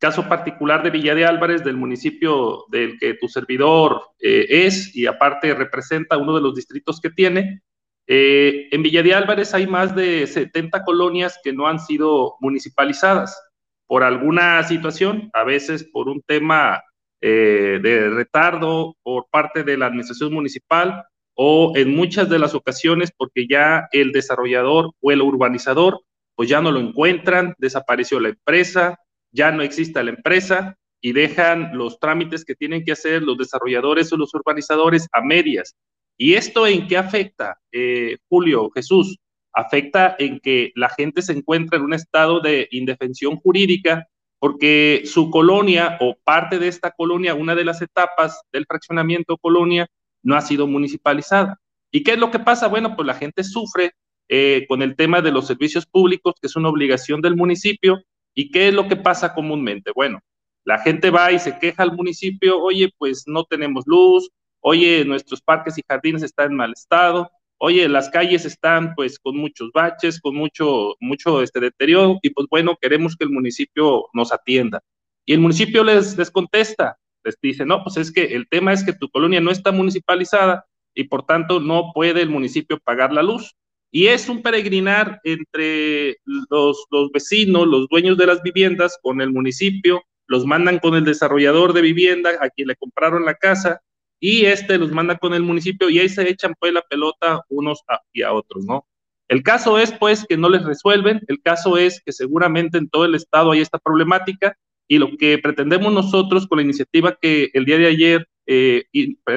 caso particular de Villa de Álvarez, del municipio del que tu servidor eh, es y aparte representa uno de los distritos que tiene. Eh, en Villa de Álvarez hay más de 70 colonias que no han sido municipalizadas por alguna situación, a veces por un tema eh, de retardo por parte de la administración municipal o en muchas de las ocasiones porque ya el desarrollador o el urbanizador pues ya no lo encuentran, desapareció la empresa, ya no existe la empresa y dejan los trámites que tienen que hacer los desarrolladores o los urbanizadores a medias. ¿Y esto en qué afecta, eh, Julio, Jesús? Afecta en que la gente se encuentra en un estado de indefensión jurídica porque su colonia o parte de esta colonia, una de las etapas del fraccionamiento colonia, no ha sido municipalizada. ¿Y qué es lo que pasa? Bueno, pues la gente sufre eh, con el tema de los servicios públicos, que es una obligación del municipio. ¿Y qué es lo que pasa comúnmente? Bueno, la gente va y se queja al municipio, oye, pues no tenemos luz, oye, nuestros parques y jardines están en mal estado, oye, las calles están pues con muchos baches, con mucho, mucho este deterioro, y pues bueno, queremos que el municipio nos atienda. Y el municipio les, les contesta, les dice, no, pues es que el tema es que tu colonia no está municipalizada y por tanto no puede el municipio pagar la luz. Y es un peregrinar entre los, los vecinos, los dueños de las viviendas con el municipio, los mandan con el desarrollador de vivienda a quien le compraron la casa y este los manda con el municipio y ahí se echan pues la pelota unos y a otros, ¿no? El caso es pues que no les resuelven, el caso es que seguramente en todo el estado hay esta problemática y lo que pretendemos nosotros con la iniciativa que el día de ayer eh,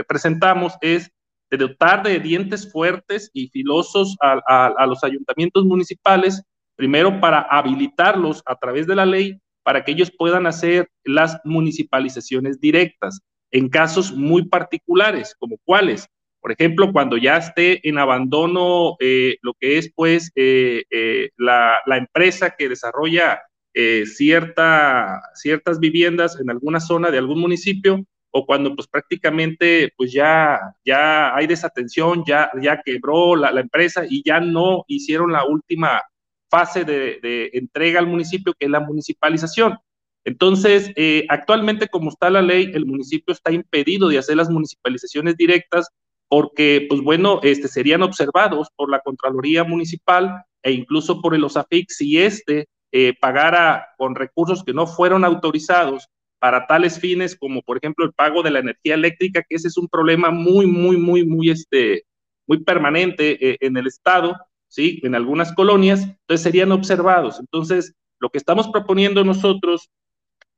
presentamos es de dotar de dientes fuertes y filosos a, los ayuntamientos municipales, primero para habilitarlos a través de la ley para que ellos puedan hacer las municipalizaciones directas en casos muy particulares, como cuáles. Por ejemplo, cuando ya esté en abandono eh, lo que es pues eh, la, la, empresa que desarrolla eh, cierta, ciertas viviendas en alguna zona de algún municipio o cuando pues prácticamente pues ya, ya hay desatención, ya, ya quebró la, empresa y ya no hicieron la última fase de, entrega al municipio, que es la municipalización. Entonces, eh, actualmente como está la ley, el municipio está impedido de hacer las municipalizaciones directas porque, pues bueno, este, serían observados por la Contraloría Municipal e incluso por el OSAFIC si este eh, pagara con recursos que no fueron autorizados para tales fines como por ejemplo el pago de la energía eléctrica, que ese es un problema muy, muy, muy, muy, este, muy permanente eh, en el Estado, ¿sí? En algunas colonias, entonces serían observados. Entonces, lo que estamos proponiendo nosotros,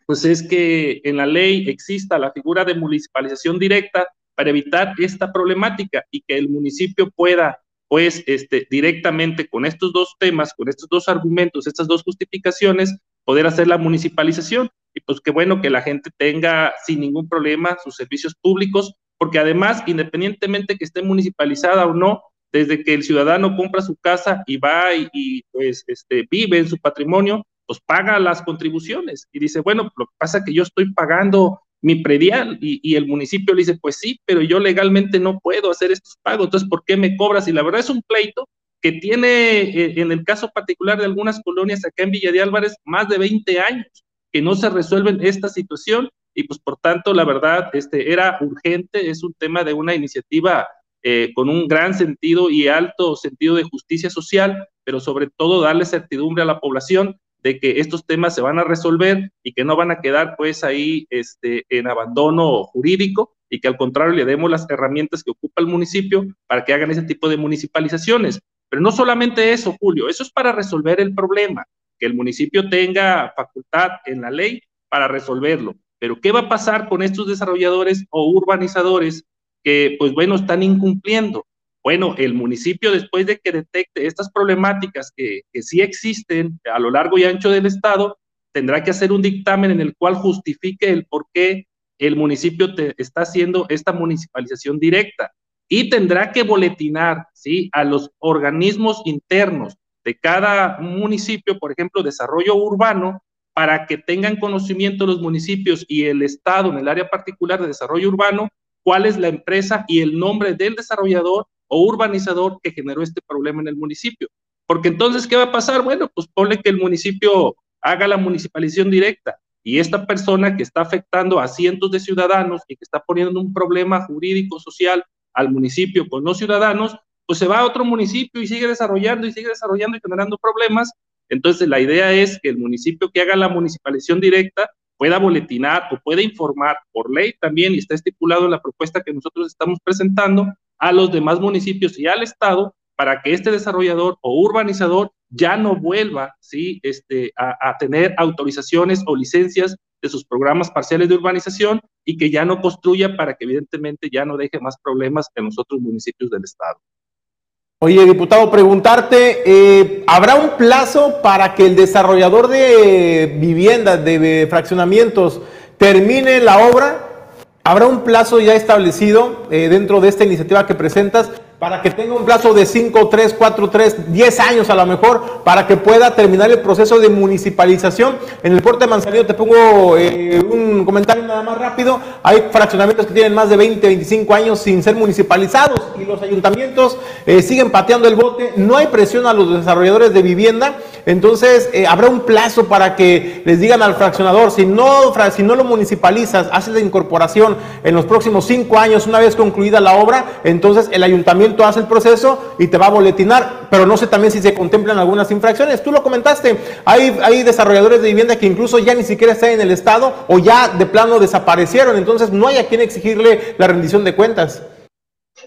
pues es que en la ley exista la figura de municipalización directa para evitar esta problemática y que el municipio pueda pues este, directamente con estos dos temas, con estos dos argumentos, estas dos justificaciones, poder hacer la municipalización. Y pues qué bueno que la gente tenga sin ningún problema sus servicios públicos, porque además, independientemente que esté municipalizada o no, desde que el ciudadano compra su casa y va y, pues este, vive en su patrimonio, pues paga las contribuciones y dice, bueno, lo que pasa es que yo estoy pagando mi predial y, el municipio le dice, pues sí, pero yo legalmente no puedo hacer estos pagos, entonces, ¿por qué me cobras? Y la verdad es un pleito que tiene, eh, en el caso particular de algunas colonias acá en Villa de Álvarez, más de 20 años que no se resuelven esta situación y pues por tanto, la verdad, este, era urgente, es un tema de una iniciativa eh, con un gran sentido y alto sentido de justicia social, pero sobre todo darle certidumbre a la población de que estos temas se van a resolver y que no van a quedar pues ahí este, en abandono jurídico y que al contrario le demos las herramientas que ocupa el municipio para que hagan ese tipo de municipalizaciones. Pero no solamente eso, Julio, eso es para resolver el problema, que el municipio tenga facultad en la ley para resolverlo. Pero ¿qué va a pasar con estos desarrolladores o urbanizadores que, pues bueno, están incumpliendo? Bueno, el municipio después de que detecte estas problemáticas que, sí existen a lo largo y ancho del estado, tendrá que hacer un dictamen en el cual justifique el por qué el municipio está haciendo esta municipalización directa y tendrá que boletinar ¿sí? a los organismos internos de cada municipio, por ejemplo, desarrollo urbano, para que tengan conocimiento los municipios y el Estado en el área particular de desarrollo urbano, cuál es la empresa y el nombre del desarrollador o urbanizador que generó este problema en el municipio. Porque entonces, ¿qué va a pasar? Bueno, pues ponle que el municipio haga la municipalización directa y esta persona que está afectando a cientos de ciudadanos y que está poniendo un problema jurídico, social al municipio con los ciudadanos, pues se va a otro municipio y sigue desarrollando y sigue desarrollando y generando problemas. Entonces, la idea es que el municipio que haga la municipalización directa pueda boletinar o pueda informar por ley también, y está estipulado en la propuesta que nosotros estamos presentando, a los demás municipios y al Estado para que este desarrollador o urbanizador ya no vuelva ¿sí? este, a, tener autorizaciones o licencias de sus programas parciales de urbanización y que ya no construya para que evidentemente ya no deje más problemas en los otros municipios del estado. Oye, diputado, preguntarte, eh, ¿habrá un plazo para que el desarrollador de viviendas, de fraccionamientos, termine la obra? ¿Habrá un plazo ya establecido eh, dentro de esta iniciativa que presentas para que tenga un plazo de 5, 3, 4, 3, 10 años a lo mejor, para que pueda terminar el proceso de municipalización. En el puerto de Manzanillo te pongo eh, un comentario nada más rápido. Hay fraccionamientos que tienen más de 20, 25 años sin ser municipalizados y los ayuntamientos eh, siguen pateando el bote. No hay presión a los desarrolladores de vivienda. Entonces, eh, habrá un plazo para que les digan al fraccionador, si no, si no lo municipalizas, haces la incorporación en los próximos 5 años, una vez concluida la obra, entonces el ayuntamiento hace el proceso y te va a boletinar, pero no sé también si se contemplan algunas infracciones. Tú lo comentaste, hay, hay desarrolladores de vivienda que incluso ya ni siquiera están en el Estado o ya de plano desaparecieron, entonces no hay a quien exigirle la rendición de cuentas.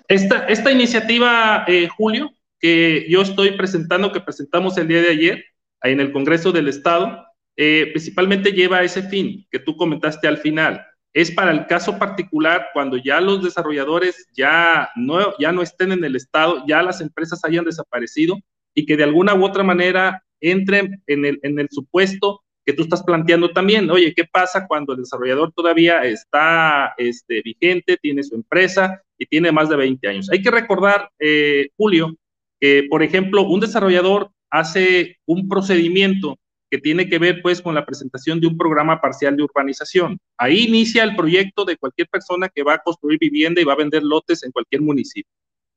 Esta, esta iniciativa, eh, Julio, que yo estoy presentando, que presentamos el día de ayer en el Congreso del Estado, eh, principalmente lleva a ese fin que tú comentaste al final es para el caso particular cuando ya los desarrolladores ya no, ya no estén en el estado, ya las empresas hayan desaparecido y que de alguna u otra manera entren en el, en el supuesto que tú estás planteando también. Oye, ¿qué pasa cuando el desarrollador todavía está este, vigente, tiene su empresa y tiene más de 20 años? Hay que recordar, eh, Julio, que, por ejemplo, un desarrollador hace un procedimiento que tiene que ver pues con la presentación de un programa parcial de urbanización. Ahí inicia el proyecto de cualquier persona que va a construir vivienda y va a vender lotes en cualquier municipio.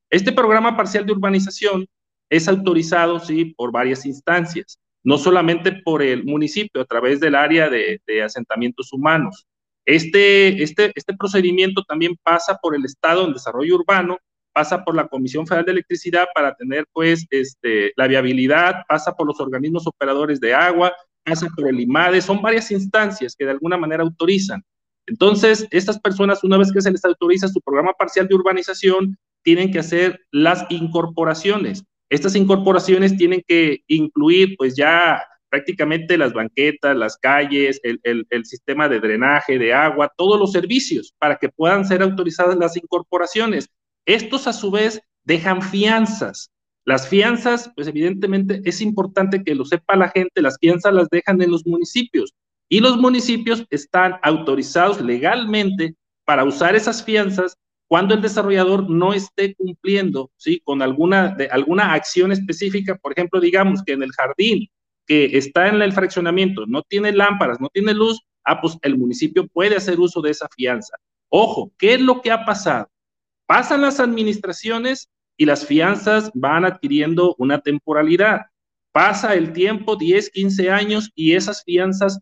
Este programa parcial de urbanización es autorizado, sí, por varias instancias, no solamente por el municipio a través del área de, asentamientos humanos. Este, este, este procedimiento también pasa por el Estado en desarrollo urbano pasa por la Comisión Federal de Electricidad para tener pues este, la viabilidad, pasa por los organismos operadores de agua, pasa por el IMADE, son varias instancias que de alguna manera autorizan. Entonces, estas personas, una vez que se les autoriza su programa parcial de urbanización, tienen que hacer las incorporaciones. Estas incorporaciones tienen que incluir pues ya prácticamente las banquetas, las calles, el, el, el, sistema de drenaje, de agua, todos los servicios para que puedan ser autorizadas las incorporaciones. Estos a su vez dejan fianzas. Las fianzas, pues evidentemente es importante que lo sepa la gente, las fianzas las dejan en los municipios y los municipios están autorizados legalmente para usar esas fianzas cuando el desarrollador no esté cumpliendo, ¿sí? Con alguna, de, alguna acción específica, por ejemplo, digamos que en el jardín que está en el fraccionamiento no tiene lámparas, no tiene luz, ah, pues el municipio puede hacer uso de esa fianza. Ojo, ¿qué es lo que ha pasado? Pasan las administraciones y las fianzas van adquiriendo una temporalidad. Pasa el tiempo, 10, 15 años, y esas fianzas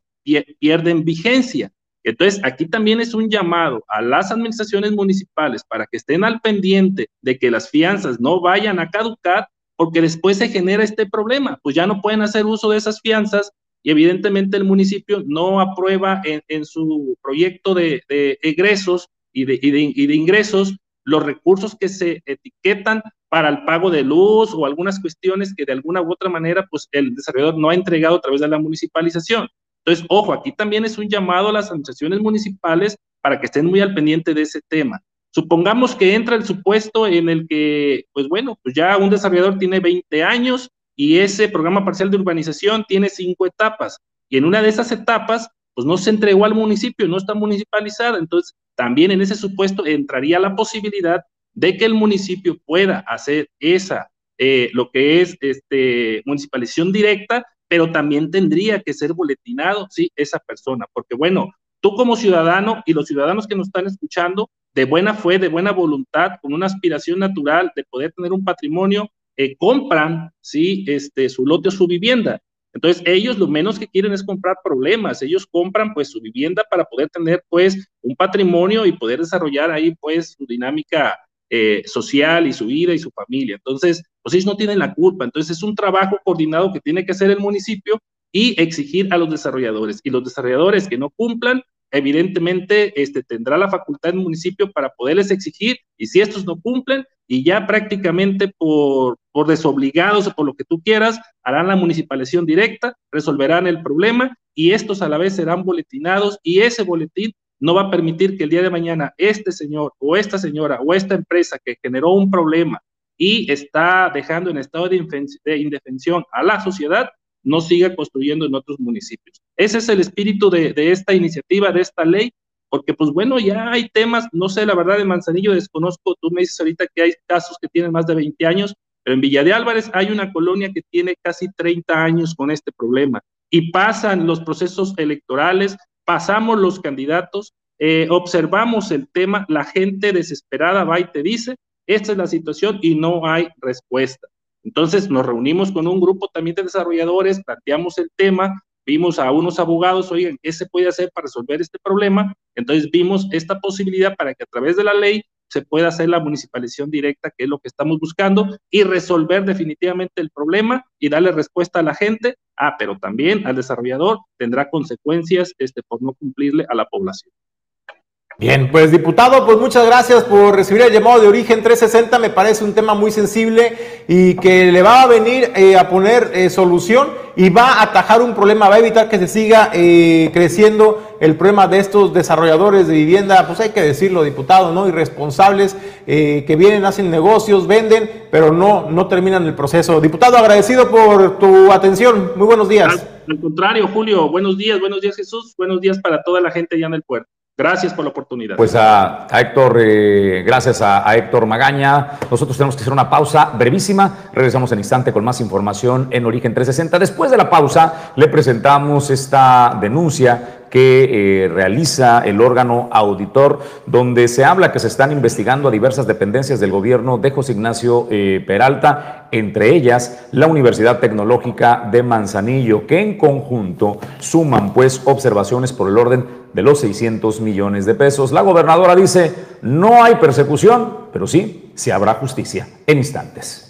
pierden vigencia. Entonces, aquí también es un llamado a las administraciones municipales para que estén al pendiente de que las fianzas no vayan a caducar, porque después se genera este problema, pues ya no pueden hacer uso de esas fianzas y evidentemente el municipio no aprueba en, su proyecto de, egresos y de, y de ingresos los recursos que se etiquetan para el pago de luz o algunas cuestiones que de alguna u otra manera pues el desarrollador no ha entregado a través de la municipalización. Entonces, ojo, aquí también es un llamado a las administraciones municipales para que estén muy al pendiente de ese tema. Supongamos que entra el supuesto en el que, pues bueno, pues ya un desarrollador tiene 20 años y ese programa parcial de urbanización tiene cinco etapas. y en una de esas etapas, pues no se entregó al municipio, no está municipalizada, entonces también en ese supuesto entraría la posibilidad de que el municipio pueda hacer esa, eh, lo que es este, municipalización directa, pero también tendría que ser boletinado, sí, esa persona, porque bueno, tú como ciudadano y los ciudadanos que nos están escuchando, de buena fe, de buena voluntad, con una aspiración natural de poder tener un patrimonio, eh, compran, sí, este, su lote o su vivienda. Entonces, ellos lo menos que quieren es comprar problemas, ellos compran pues su vivienda para poder tener pues un patrimonio y poder desarrollar ahí pues su dinámica eh, social y su vida y su familia. Entonces, pues ellos no tienen la culpa. Entonces, es un trabajo coordinado que tiene que hacer el municipio y exigir a los desarrolladores. Y los desarrolladores que no cumplan, evidentemente este, tendrá la facultad del municipio para poderles exigir y si estos no cumplen y ya prácticamente por, por desobligados o por lo que tú quieras, harán la municipalización directa, resolverán el problema y estos a la vez serán boletinados y ese boletín no va a permitir que el día de mañana este señor o esta señora o esta empresa que generó un problema y está dejando en estado de indefensión a la sociedad, no siga construyendo en otros municipios. Ese es el espíritu de, esta iniciativa, de esta ley, porque pues bueno, ya hay temas, no sé, la verdad de Manzanillo desconozco, tú me dices ahorita que hay casos que tienen más de 20 años, pero en Villa de Álvarez hay una colonia que tiene casi 30 años con este problema y pasan los procesos electorales, pasamos los candidatos, eh, observamos el tema, la gente desesperada va y te dice, esta es la situación y no hay respuesta. Entonces nos reunimos con un grupo también de desarrolladores, planteamos el tema, vimos a unos abogados, oigan, ¿qué se puede hacer para resolver este problema? Entonces vimos esta posibilidad para que a través de la ley se pueda hacer la municipalización directa, que es lo que estamos buscando, y resolver definitivamente el problema y darle respuesta a la gente. Ah, pero también al desarrollador tendrá consecuencias este, por no cumplirle a la población. Bien, pues diputado, pues muchas gracias por recibir el llamado de Origen 360. Me parece un tema muy sensible y que le va a venir eh, a poner eh, solución y va a atajar un problema, va a evitar que se siga eh, creciendo el problema de estos desarrolladores de vivienda, pues hay que decirlo, diputado, ¿no? Irresponsables que vienen, hacen negocios, venden, pero no, no terminan el proceso. Diputado, agradecido por tu atención. Muy buenos días. Al, al contrario, Julio, buenos días, buenos días Jesús, buenos días para toda la gente allá en el puerto. Gracias por la oportunidad. Pues a, Héctor, eh, gracias a, Héctor Magaña. Nosotros tenemos que hacer una pausa brevísima. Regresamos en instante con más información en Origen 360. Después de la pausa, le presentamos esta denuncia que eh, realiza el órgano auditor, donde se habla que se están investigando a diversas dependencias del gobierno de José Ignacio eh, Peralta, entre ellas la Universidad Tecnológica de Manzanillo, que en conjunto suman pues observaciones por el orden de los 600 millones de pesos. La gobernadora dice, no hay persecución, pero sí, se habrá justicia en instantes.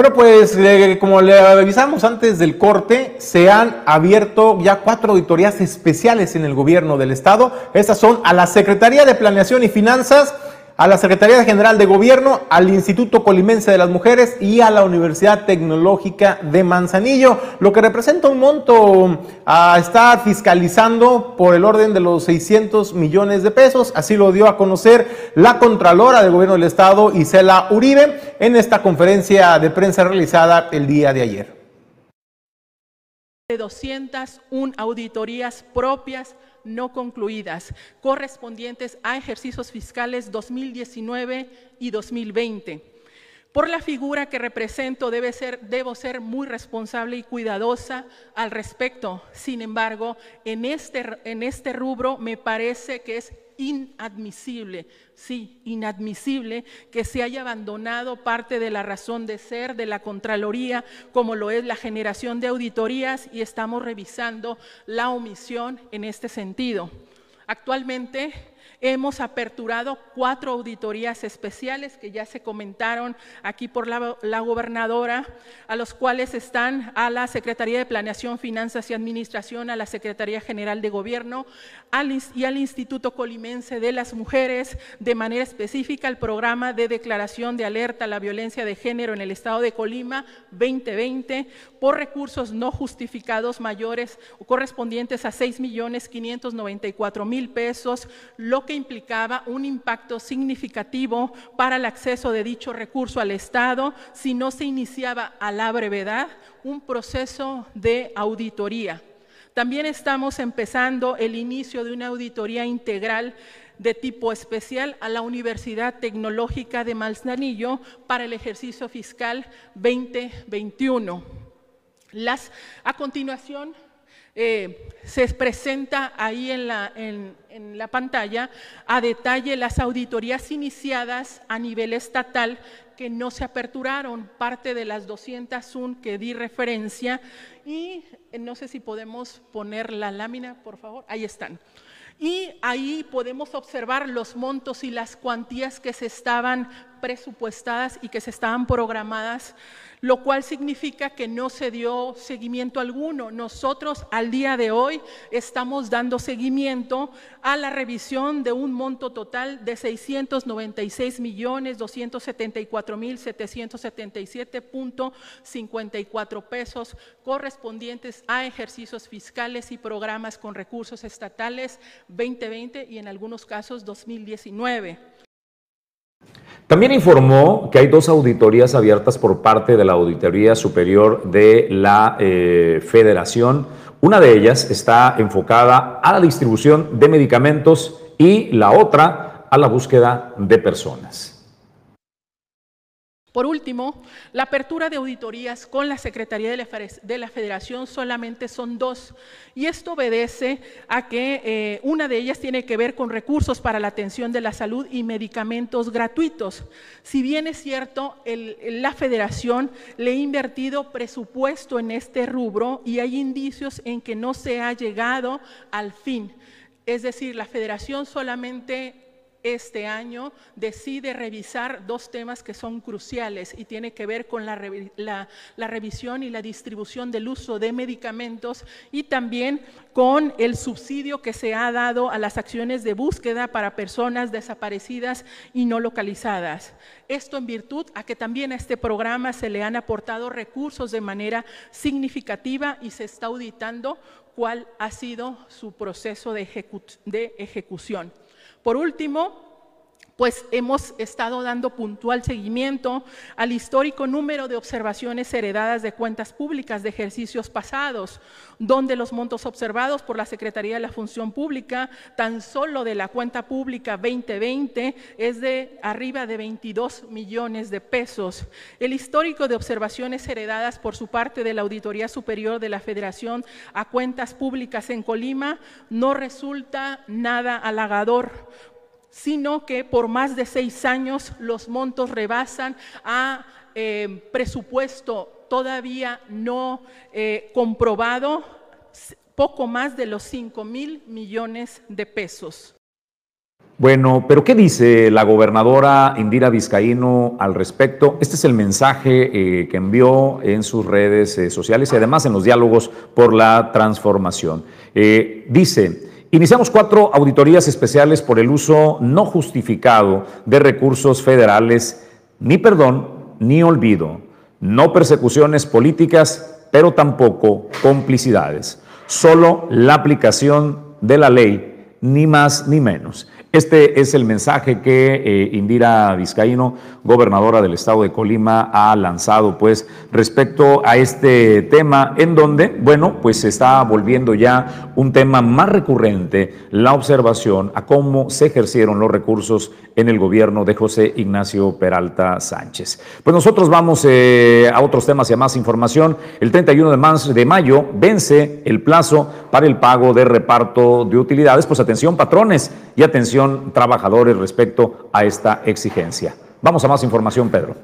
Bueno, pues como le avisamos antes del corte, se han abierto ya cuatro auditorías especiales en el gobierno del estado. Estas son a la Secretaría de Planeación y Finanzas, a la Secretaría General de Gobierno, al Instituto Colimense de las Mujeres y a la Universidad Tecnológica de Manzanillo, lo que representa un monto a estar fiscalizando por el orden de los 600 millones de pesos. Así lo dio a conocer la Contralora del Gobierno del Estado, Isela Uribe, en esta conferencia de prensa realizada el día de ayer. De 201 auditorías propias no concluidas, correspondientes a ejercicios fiscales 2019 y 2020. Por la figura que represento debe ser, debo ser muy responsable y cuidadosa al respecto. Sin embargo, en este, en este rubro me parece que es inadmisible, sí, inadmisible que se haya abandonado parte de la razón de ser de la Contraloría, como lo es la generación de auditorías, y estamos revisando la omisión en este sentido. Actualmente Hemos aperturado cuatro auditorías especiales que ya se comentaron aquí por la, gobernadora, a los cuales están a la Secretaría de Planeación, Finanzas y Administración, a la Secretaría General de Gobierno y al Instituto Colimense de las Mujeres, de manera específica el programa de declaración de alerta a la violencia de género en el Estado de Colima 2020 por recursos no justificados mayores o correspondientes a 6 millones 594 mil pesos, lo que implicaba un impacto significativo para el acceso de dicho recurso al Estado si no se iniciaba a la brevedad un proceso de auditoría. También estamos empezando el inicio de una auditoría integral de tipo especial a la Universidad Tecnológica de Manzanillo para el ejercicio fiscal 2021. Las, a continuación, eh, se presenta ahí en la, en, la, pantalla a detalle las auditorías iniciadas a nivel estatal que no se aperturaron, parte de las 201 que di referencia y eh, no sé si podemos poner la lámina, por favor, ahí están. Y ahí podemos observar los montos y las cuantías que se estaban presupuestadas y que se estaban programadas lo cual significa que no se dio seguimiento alguno. Nosotros al día de hoy estamos dando seguimiento a la revisión de un monto total de 696 millones 274 mil 777.54 pesos correspondientes a ejercicios fiscales y programas con recursos estatales 2020 y en algunos casos 2019. También informó que hay dos auditorías abiertas por parte de la Auditoría Superior de la eh, Federación. Una de ellas está enfocada a la distribución de medicamentos y la otra a la búsqueda de personas. Por último, la apertura de auditorías con la Secretaría de la Federación solamente son dos y esto obedece a que eh, una de ellas tiene que ver con recursos para la atención de la salud y medicamentos gratuitos. Si bien es cierto, la Federación le ha invertido presupuesto en este rubro y hay indicios en que no se ha llegado al fin. Es decir, la Federación solamente este año decide revisar dos temas que son cruciales y tiene que ver con la, revisión y la distribución del uso de medicamentos y también con el subsidio que se ha dado a las acciones de búsqueda para personas desaparecidas y no localizadas. Esto en virtud a que también a este programa se le han aportado recursos de manera significativa y se está auditando cuál ha sido su proceso de ejecución. Por último, pues hemos estado dando puntual seguimiento al histórico número de observaciones heredadas de cuentas públicas de ejercicios pasados, donde los montos observados por la Secretaría de la Función Pública, tan solo de la cuenta pública 2020, es de arriba de 22 millones de pesos. El histórico de observaciones heredadas por su parte de la Auditoría Superior de la Federación a cuentas públicas en Colima no resulta nada halagador sino que por más de seis años los montos rebasan a eh, presupuesto todavía no eh, comprobado, poco más de los 5 mil millones de pesos. Bueno, pero ¿qué dice la gobernadora Indira Vizcaíno al respecto? Este es el mensaje eh, que envió en sus redes sociales y además en los diálogos por la transformación. dice, Iniciamos cuatro auditorías especiales por el uso no justificado de recursos federales, ni perdón, ni olvido, no persecuciones políticas, pero tampoco complicidades, solo la aplicación de la ley, ni más ni menos. Este es el mensaje que eh, Indira Vizcaíno, gobernadora del estado de Colima, ha lanzado pues respecto a este tema en donde, bueno, pues se está volviendo ya un tema más recurrente la observación a cómo se ejercieron los recursos en el gobierno de José Ignacio Peralta Sánchez. Pues nosotros vamos eh, a otros temas y a más información. El 31 de, de mayo vence el plazo para el pago de reparto de utilidades. Pues atención patrones y atención trabajadores respecto a esta exigencia. Vamos a más información, Pedro.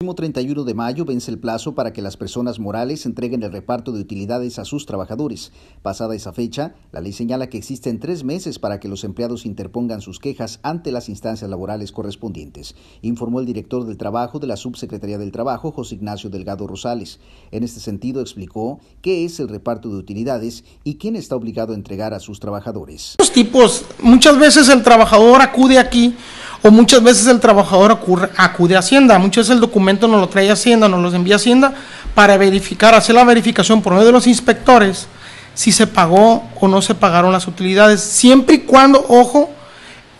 El 31 de mayo vence el plazo para que las personas morales entreguen el reparto de utilidades a sus trabajadores. Pasada esa fecha, la ley señala que existen tres meses para que los empleados interpongan sus quejas ante las instancias laborales correspondientes, informó el director del Trabajo de la Subsecretaría del Trabajo, José Ignacio Delgado Rosales. En este sentido, explicó qué es el reparto de utilidades y quién está obligado a entregar a sus trabajadores. Los tipos, muchas veces el trabajador acude aquí o muchas veces el trabajador acude a Hacienda, muchas veces el documento nos lo trae Hacienda, nos lo envía Hacienda para verificar, hacer la verificación por medio de los inspectores si se pagó o no se pagaron las utilidades, siempre y cuando, ojo,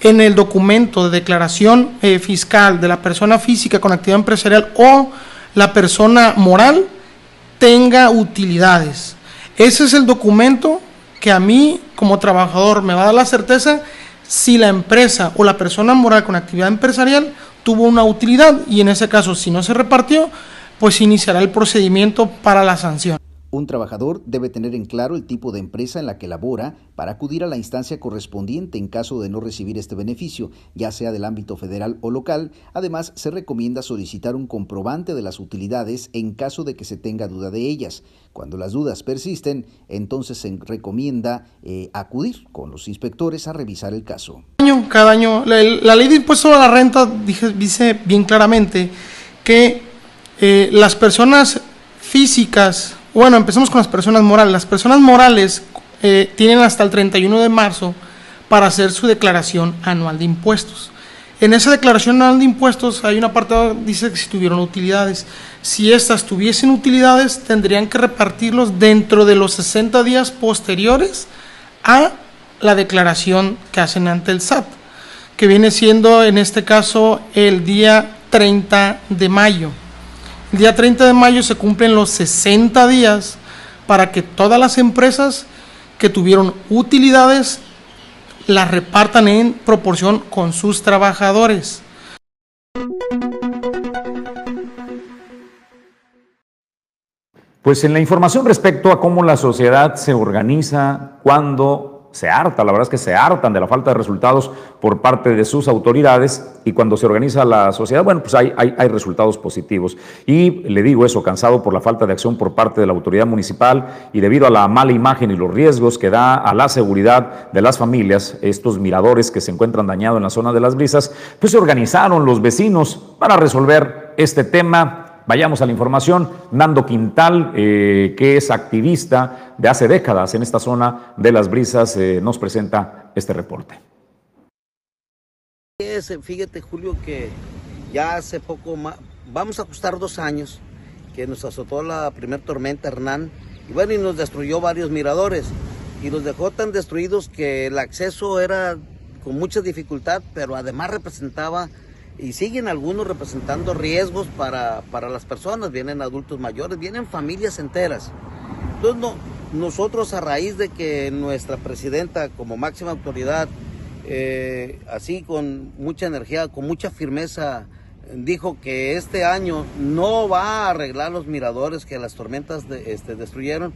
en el documento de declaración eh, fiscal de la persona física con actividad empresarial o la persona moral tenga utilidades. Ese es el documento que a mí como trabajador me va a dar la certeza si la empresa o la persona moral con actividad empresarial tuvo una utilidad y en ese caso si no se repartió, pues iniciará el procedimiento para la sanción. Un trabajador debe tener en claro el tipo de empresa en la que labora para acudir a la instancia correspondiente en caso de no recibir este beneficio, ya sea del ámbito federal o local. Además, se recomienda solicitar un comprobante de las utilidades en caso de que se tenga duda de ellas. Cuando las dudas persisten, entonces se recomienda eh, acudir con los inspectores a revisar el caso. Cada año, la, ley de impuesto a la renta dice bien claramente que eh, las personas físicas bueno, empecemos con las personas morales. Las personas morales eh, tienen hasta el 31 de marzo para hacer su declaración anual de impuestos. En esa declaración anual de impuestos hay una parte que dice que si tuvieron utilidades. Si estas tuviesen utilidades, tendrían que repartirlos dentro de los 60 días posteriores a la declaración que hacen ante el SAT, que viene siendo en este caso el día 30 de mayo. El día 30 de mayo se cumplen los 60 días para que todas las empresas que tuvieron utilidades las repartan en proporción con sus trabajadores. Pues en la información respecto a cómo la sociedad se organiza, cuándo se harta, la verdad es que se hartan de la falta de resultados por parte de sus autoridades y cuando se organiza la sociedad, bueno, pues hay, hay, hay, resultados positivos. Y le digo eso, cansado por la falta de acción por parte de la autoridad municipal y debido a la mala imagen y los riesgos que da a la seguridad de las familias, estos miradores que se encuentran dañados en la zona de las brisas, pues se organizaron los vecinos para resolver este tema Vayamos a la información. Nando Quintal, eh, que es activista de hace décadas en esta zona de las brisas, eh, nos presenta este reporte. Fíjate, Julio, que ya hace poco, vamos a ajustar dos años, que nos azotó la primera tormenta Hernán, y bueno, y nos destruyó varios miradores, y los dejó tan destruidos que el acceso era con mucha dificultad, pero además representaba y siguen algunos representando riesgos para, las personas, vienen adultos mayores, vienen familias enteras. Entonces no, nosotros a raíz de que nuestra presidenta como máxima autoridad, eh, así con mucha energía, con mucha firmeza, dijo que este año no va a arreglar los miradores que las tormentas este, destruyeron,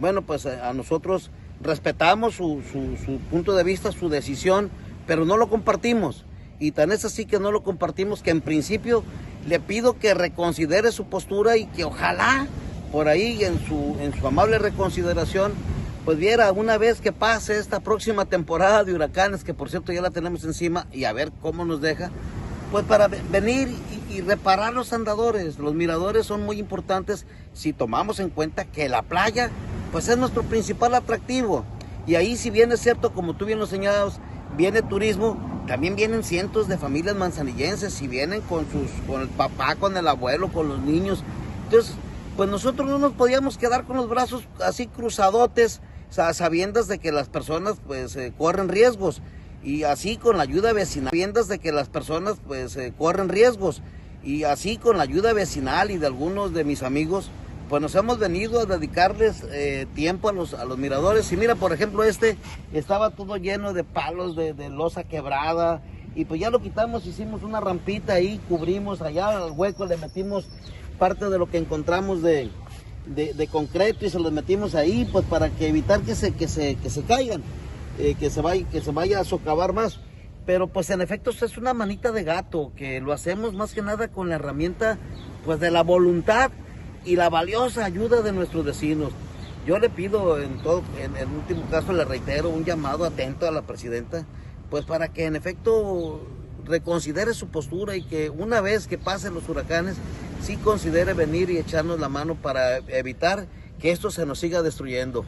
bueno, pues a, nosotros respetamos su, su punto de vista, su decisión, pero no lo compartimos y tan es así que no lo compartimos que en principio le pido que reconsidere su postura y que ojalá por ahí en su, en su amable reconsideración pues viera una vez que pase esta próxima temporada de huracanes, que por cierto ya la tenemos encima, y a ver cómo nos deja, pues para venir y, reparar los andadores. Los miradores son muy importantes si tomamos en cuenta que la playa, pues es nuestro principal atractivo. Y ahí si bien es cierto, como tú bien lo señalas, viene turismo, también vienen cientos de familias manzanillenses y vienen con sus, con el papá, con el abuelo, con los niños. Entonces, pues nosotros no nos podíamos quedar con los brazos así cruzadotes, sabiendas de que las personas pues eh, corren riesgos. Y así con la ayuda vecinal, sabiendas de que las personas pues eh, corren riesgos. Y así con la ayuda vecinal y de algunos de mis amigos, pues nos hemos venido a dedicarles eh, tiempo a los, a los miradores. Y mira, por ejemplo, este estaba todo lleno de palos, de, losa quebrada. Y pues ya lo quitamos, hicimos una rampita ahí, cubrimos allá al hueco, le metimos parte de lo que encontramos de, de, concreto y se los metimos ahí, pues para que evitar que se, que se, que se caigan, eh, que, se vaya, que se vaya a socavar más. Pero pues en efecto es una manita de gato, que lo hacemos más que nada con la herramienta pues de la voluntad y la valiosa ayuda de nuestros vecinos. Yo le pido en todo, en el último caso le reitero un llamado atento a la presidenta, pues para que en efecto reconsidere su postura y que una vez que pasen los huracanes, sí considere venir y echarnos la mano para evitar que esto se nos siga destruyendo.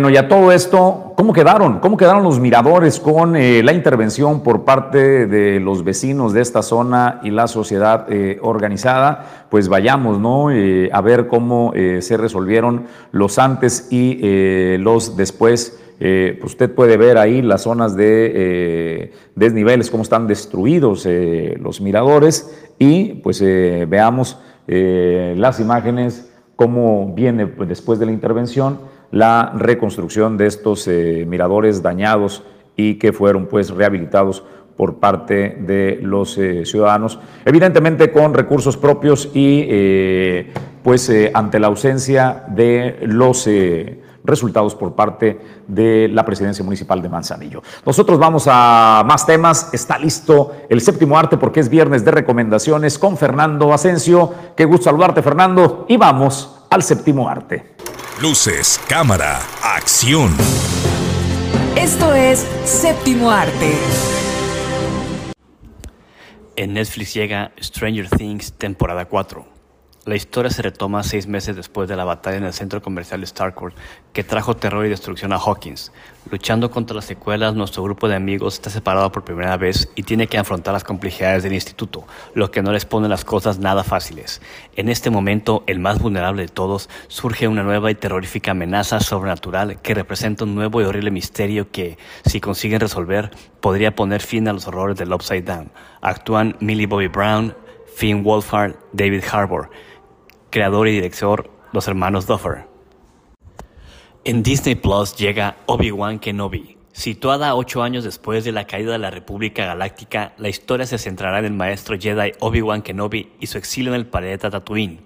Bueno, y a todo esto, ¿cómo quedaron? ¿Cómo quedaron los miradores con eh, la intervención por parte de los vecinos de esta zona y la sociedad eh, organizada? Pues vayamos, ¿no? Eh, a ver cómo se resolvieron los antes y los después. pues usted puede ver ahí las zonas de desniveles, cómo están destruidos los miradores y pues veamos las imágenes, cómo viene pues, después de la intervención la reconstrucción de estos eh, miradores dañados y que fueron pues rehabilitados por parte de los eh, ciudadanos, evidentemente con recursos propios y eh, pues ante la ausencia de los resultados por parte de la presidencia municipal de Manzanillo. Nosotros vamos a más temas. Está listo el séptimo arte porque es viernes de recomendaciones con Fernando Asensio. Qué gusto saludarte, Fernando. Y vamos al séptimo arte. Luces, cámara, acción. Esto es Séptimo Arte. En Netflix llega Stranger Things temporada 4. La historia se retoma seis meses después de la batalla en el centro comercial Starcourt, que trajo terror y destrucción a Hawkins. Luchando contra las secuelas, nuestro grupo de amigos está separado por primera vez y tiene que afrontar las complejidades del instituto, lo que no les pone las cosas nada fáciles. En este momento, el más vulnerable de todos, surge una nueva y terrorífica amenaza sobrenatural que representa un nuevo y horrible misterio que, si consiguen resolver, podría poner fin a los horrores del Upside Down. Actúan Millie Bobby Brown, Finn Wolfhard, David Harbour creador y director, los hermanos Duffer. En Disney Plus llega Obi-Wan Kenobi. Situada ocho años después de la caída de la República Galáctica, la historia se centrará en el maestro Jedi Obi-Wan Kenobi y su exilio en el planeta Tatooine.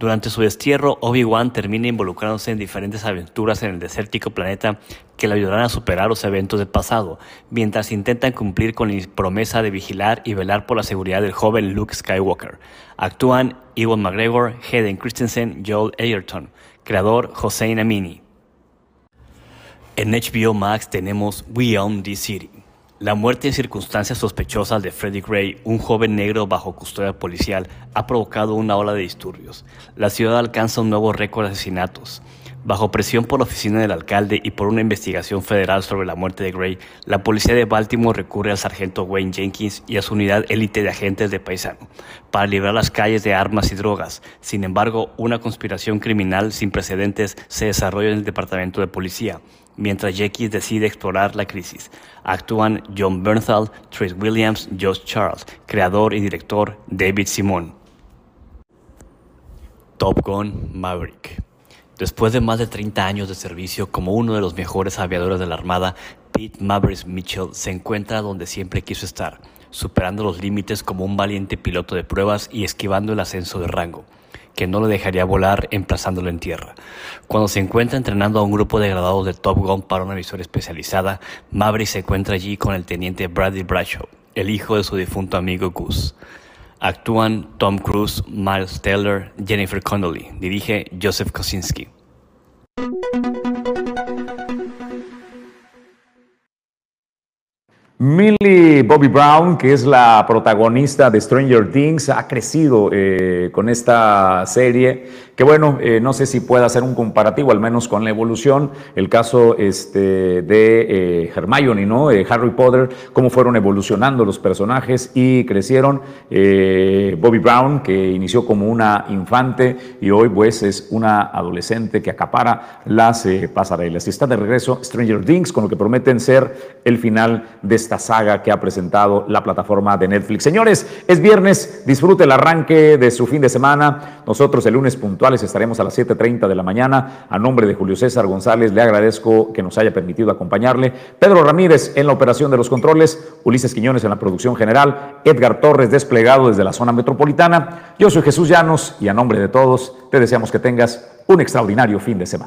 Durante su destierro, Obi-Wan termina involucrándose en diferentes aventuras en el desértico planeta que le ayudarán a superar los eventos del pasado, mientras intentan cumplir con la promesa de vigilar y velar por la seguridad del joven Luke Skywalker. Actúan Ewan McGregor, Hayden Christensen, Joel Egerton, creador Hossein Amini. En HBO Max tenemos We Own This City. La muerte en circunstancias sospechosas de Freddie Gray, un joven negro bajo custodia policial, ha provocado una ola de disturbios. La ciudad alcanza un nuevo récord de asesinatos. Bajo presión por la oficina del alcalde y por una investigación federal sobre la muerte de Gray, la policía de Baltimore recurre al sargento Wayne Jenkins y a su unidad élite de agentes de paisano para librar las calles de armas y drogas. Sin embargo, una conspiración criminal sin precedentes se desarrolla en el departamento de policía, mientras Jenkins decide explorar la crisis. Actúan John Bernthal, Trace Williams, Josh Charles, creador y director David Simon. Top Gun Maverick. Después de más de 30 años de servicio como uno de los mejores aviadores de la Armada, Pete Mavericks Mitchell se encuentra donde siempre quiso estar, superando los límites como un valiente piloto de pruebas y esquivando el ascenso de rango, que no le dejaría volar emplazándolo en tierra. Cuando se encuentra entrenando a un grupo de graduados de Top Gun para una misión especializada, Maverick se encuentra allí con el teniente Bradley Bradshaw, el hijo de su difunto amigo Gus. Actúan Tom Cruise, Miles Teller, Jennifer Connelly. Dirige Joseph Kosinski. Millie Bobby Brown, que es la protagonista de Stranger Things, ha crecido eh, con esta serie que bueno, eh, no sé si pueda hacer un comparativo, al menos con la evolución, el caso este, de eh, Hermione, ¿no? Eh, Harry Potter, cómo fueron evolucionando los personajes y crecieron. Bobby Brown, que inició como una infante y hoy pues es una adolescente que acapara las pasarelas. Y está de regreso Stranger Things, con lo que prometen ser el final de esta saga que ha presentado la plataforma de Netflix. Señores, es viernes, disfrute el arranque de su fin de semana. Nosotros el lunes puntual estaremos a las 7.30 de la mañana. A nombre de Julio César González, le agradezco que nos haya permitido acompañarle. Pedro Ramírez en la operación de los controles, Ulises Quiñones en la producción general, Edgar Torres desplegado desde la zona metropolitana. Yo soy Jesús Llanos y a nombre de todos te deseamos que tengas un extraordinario fin de semana.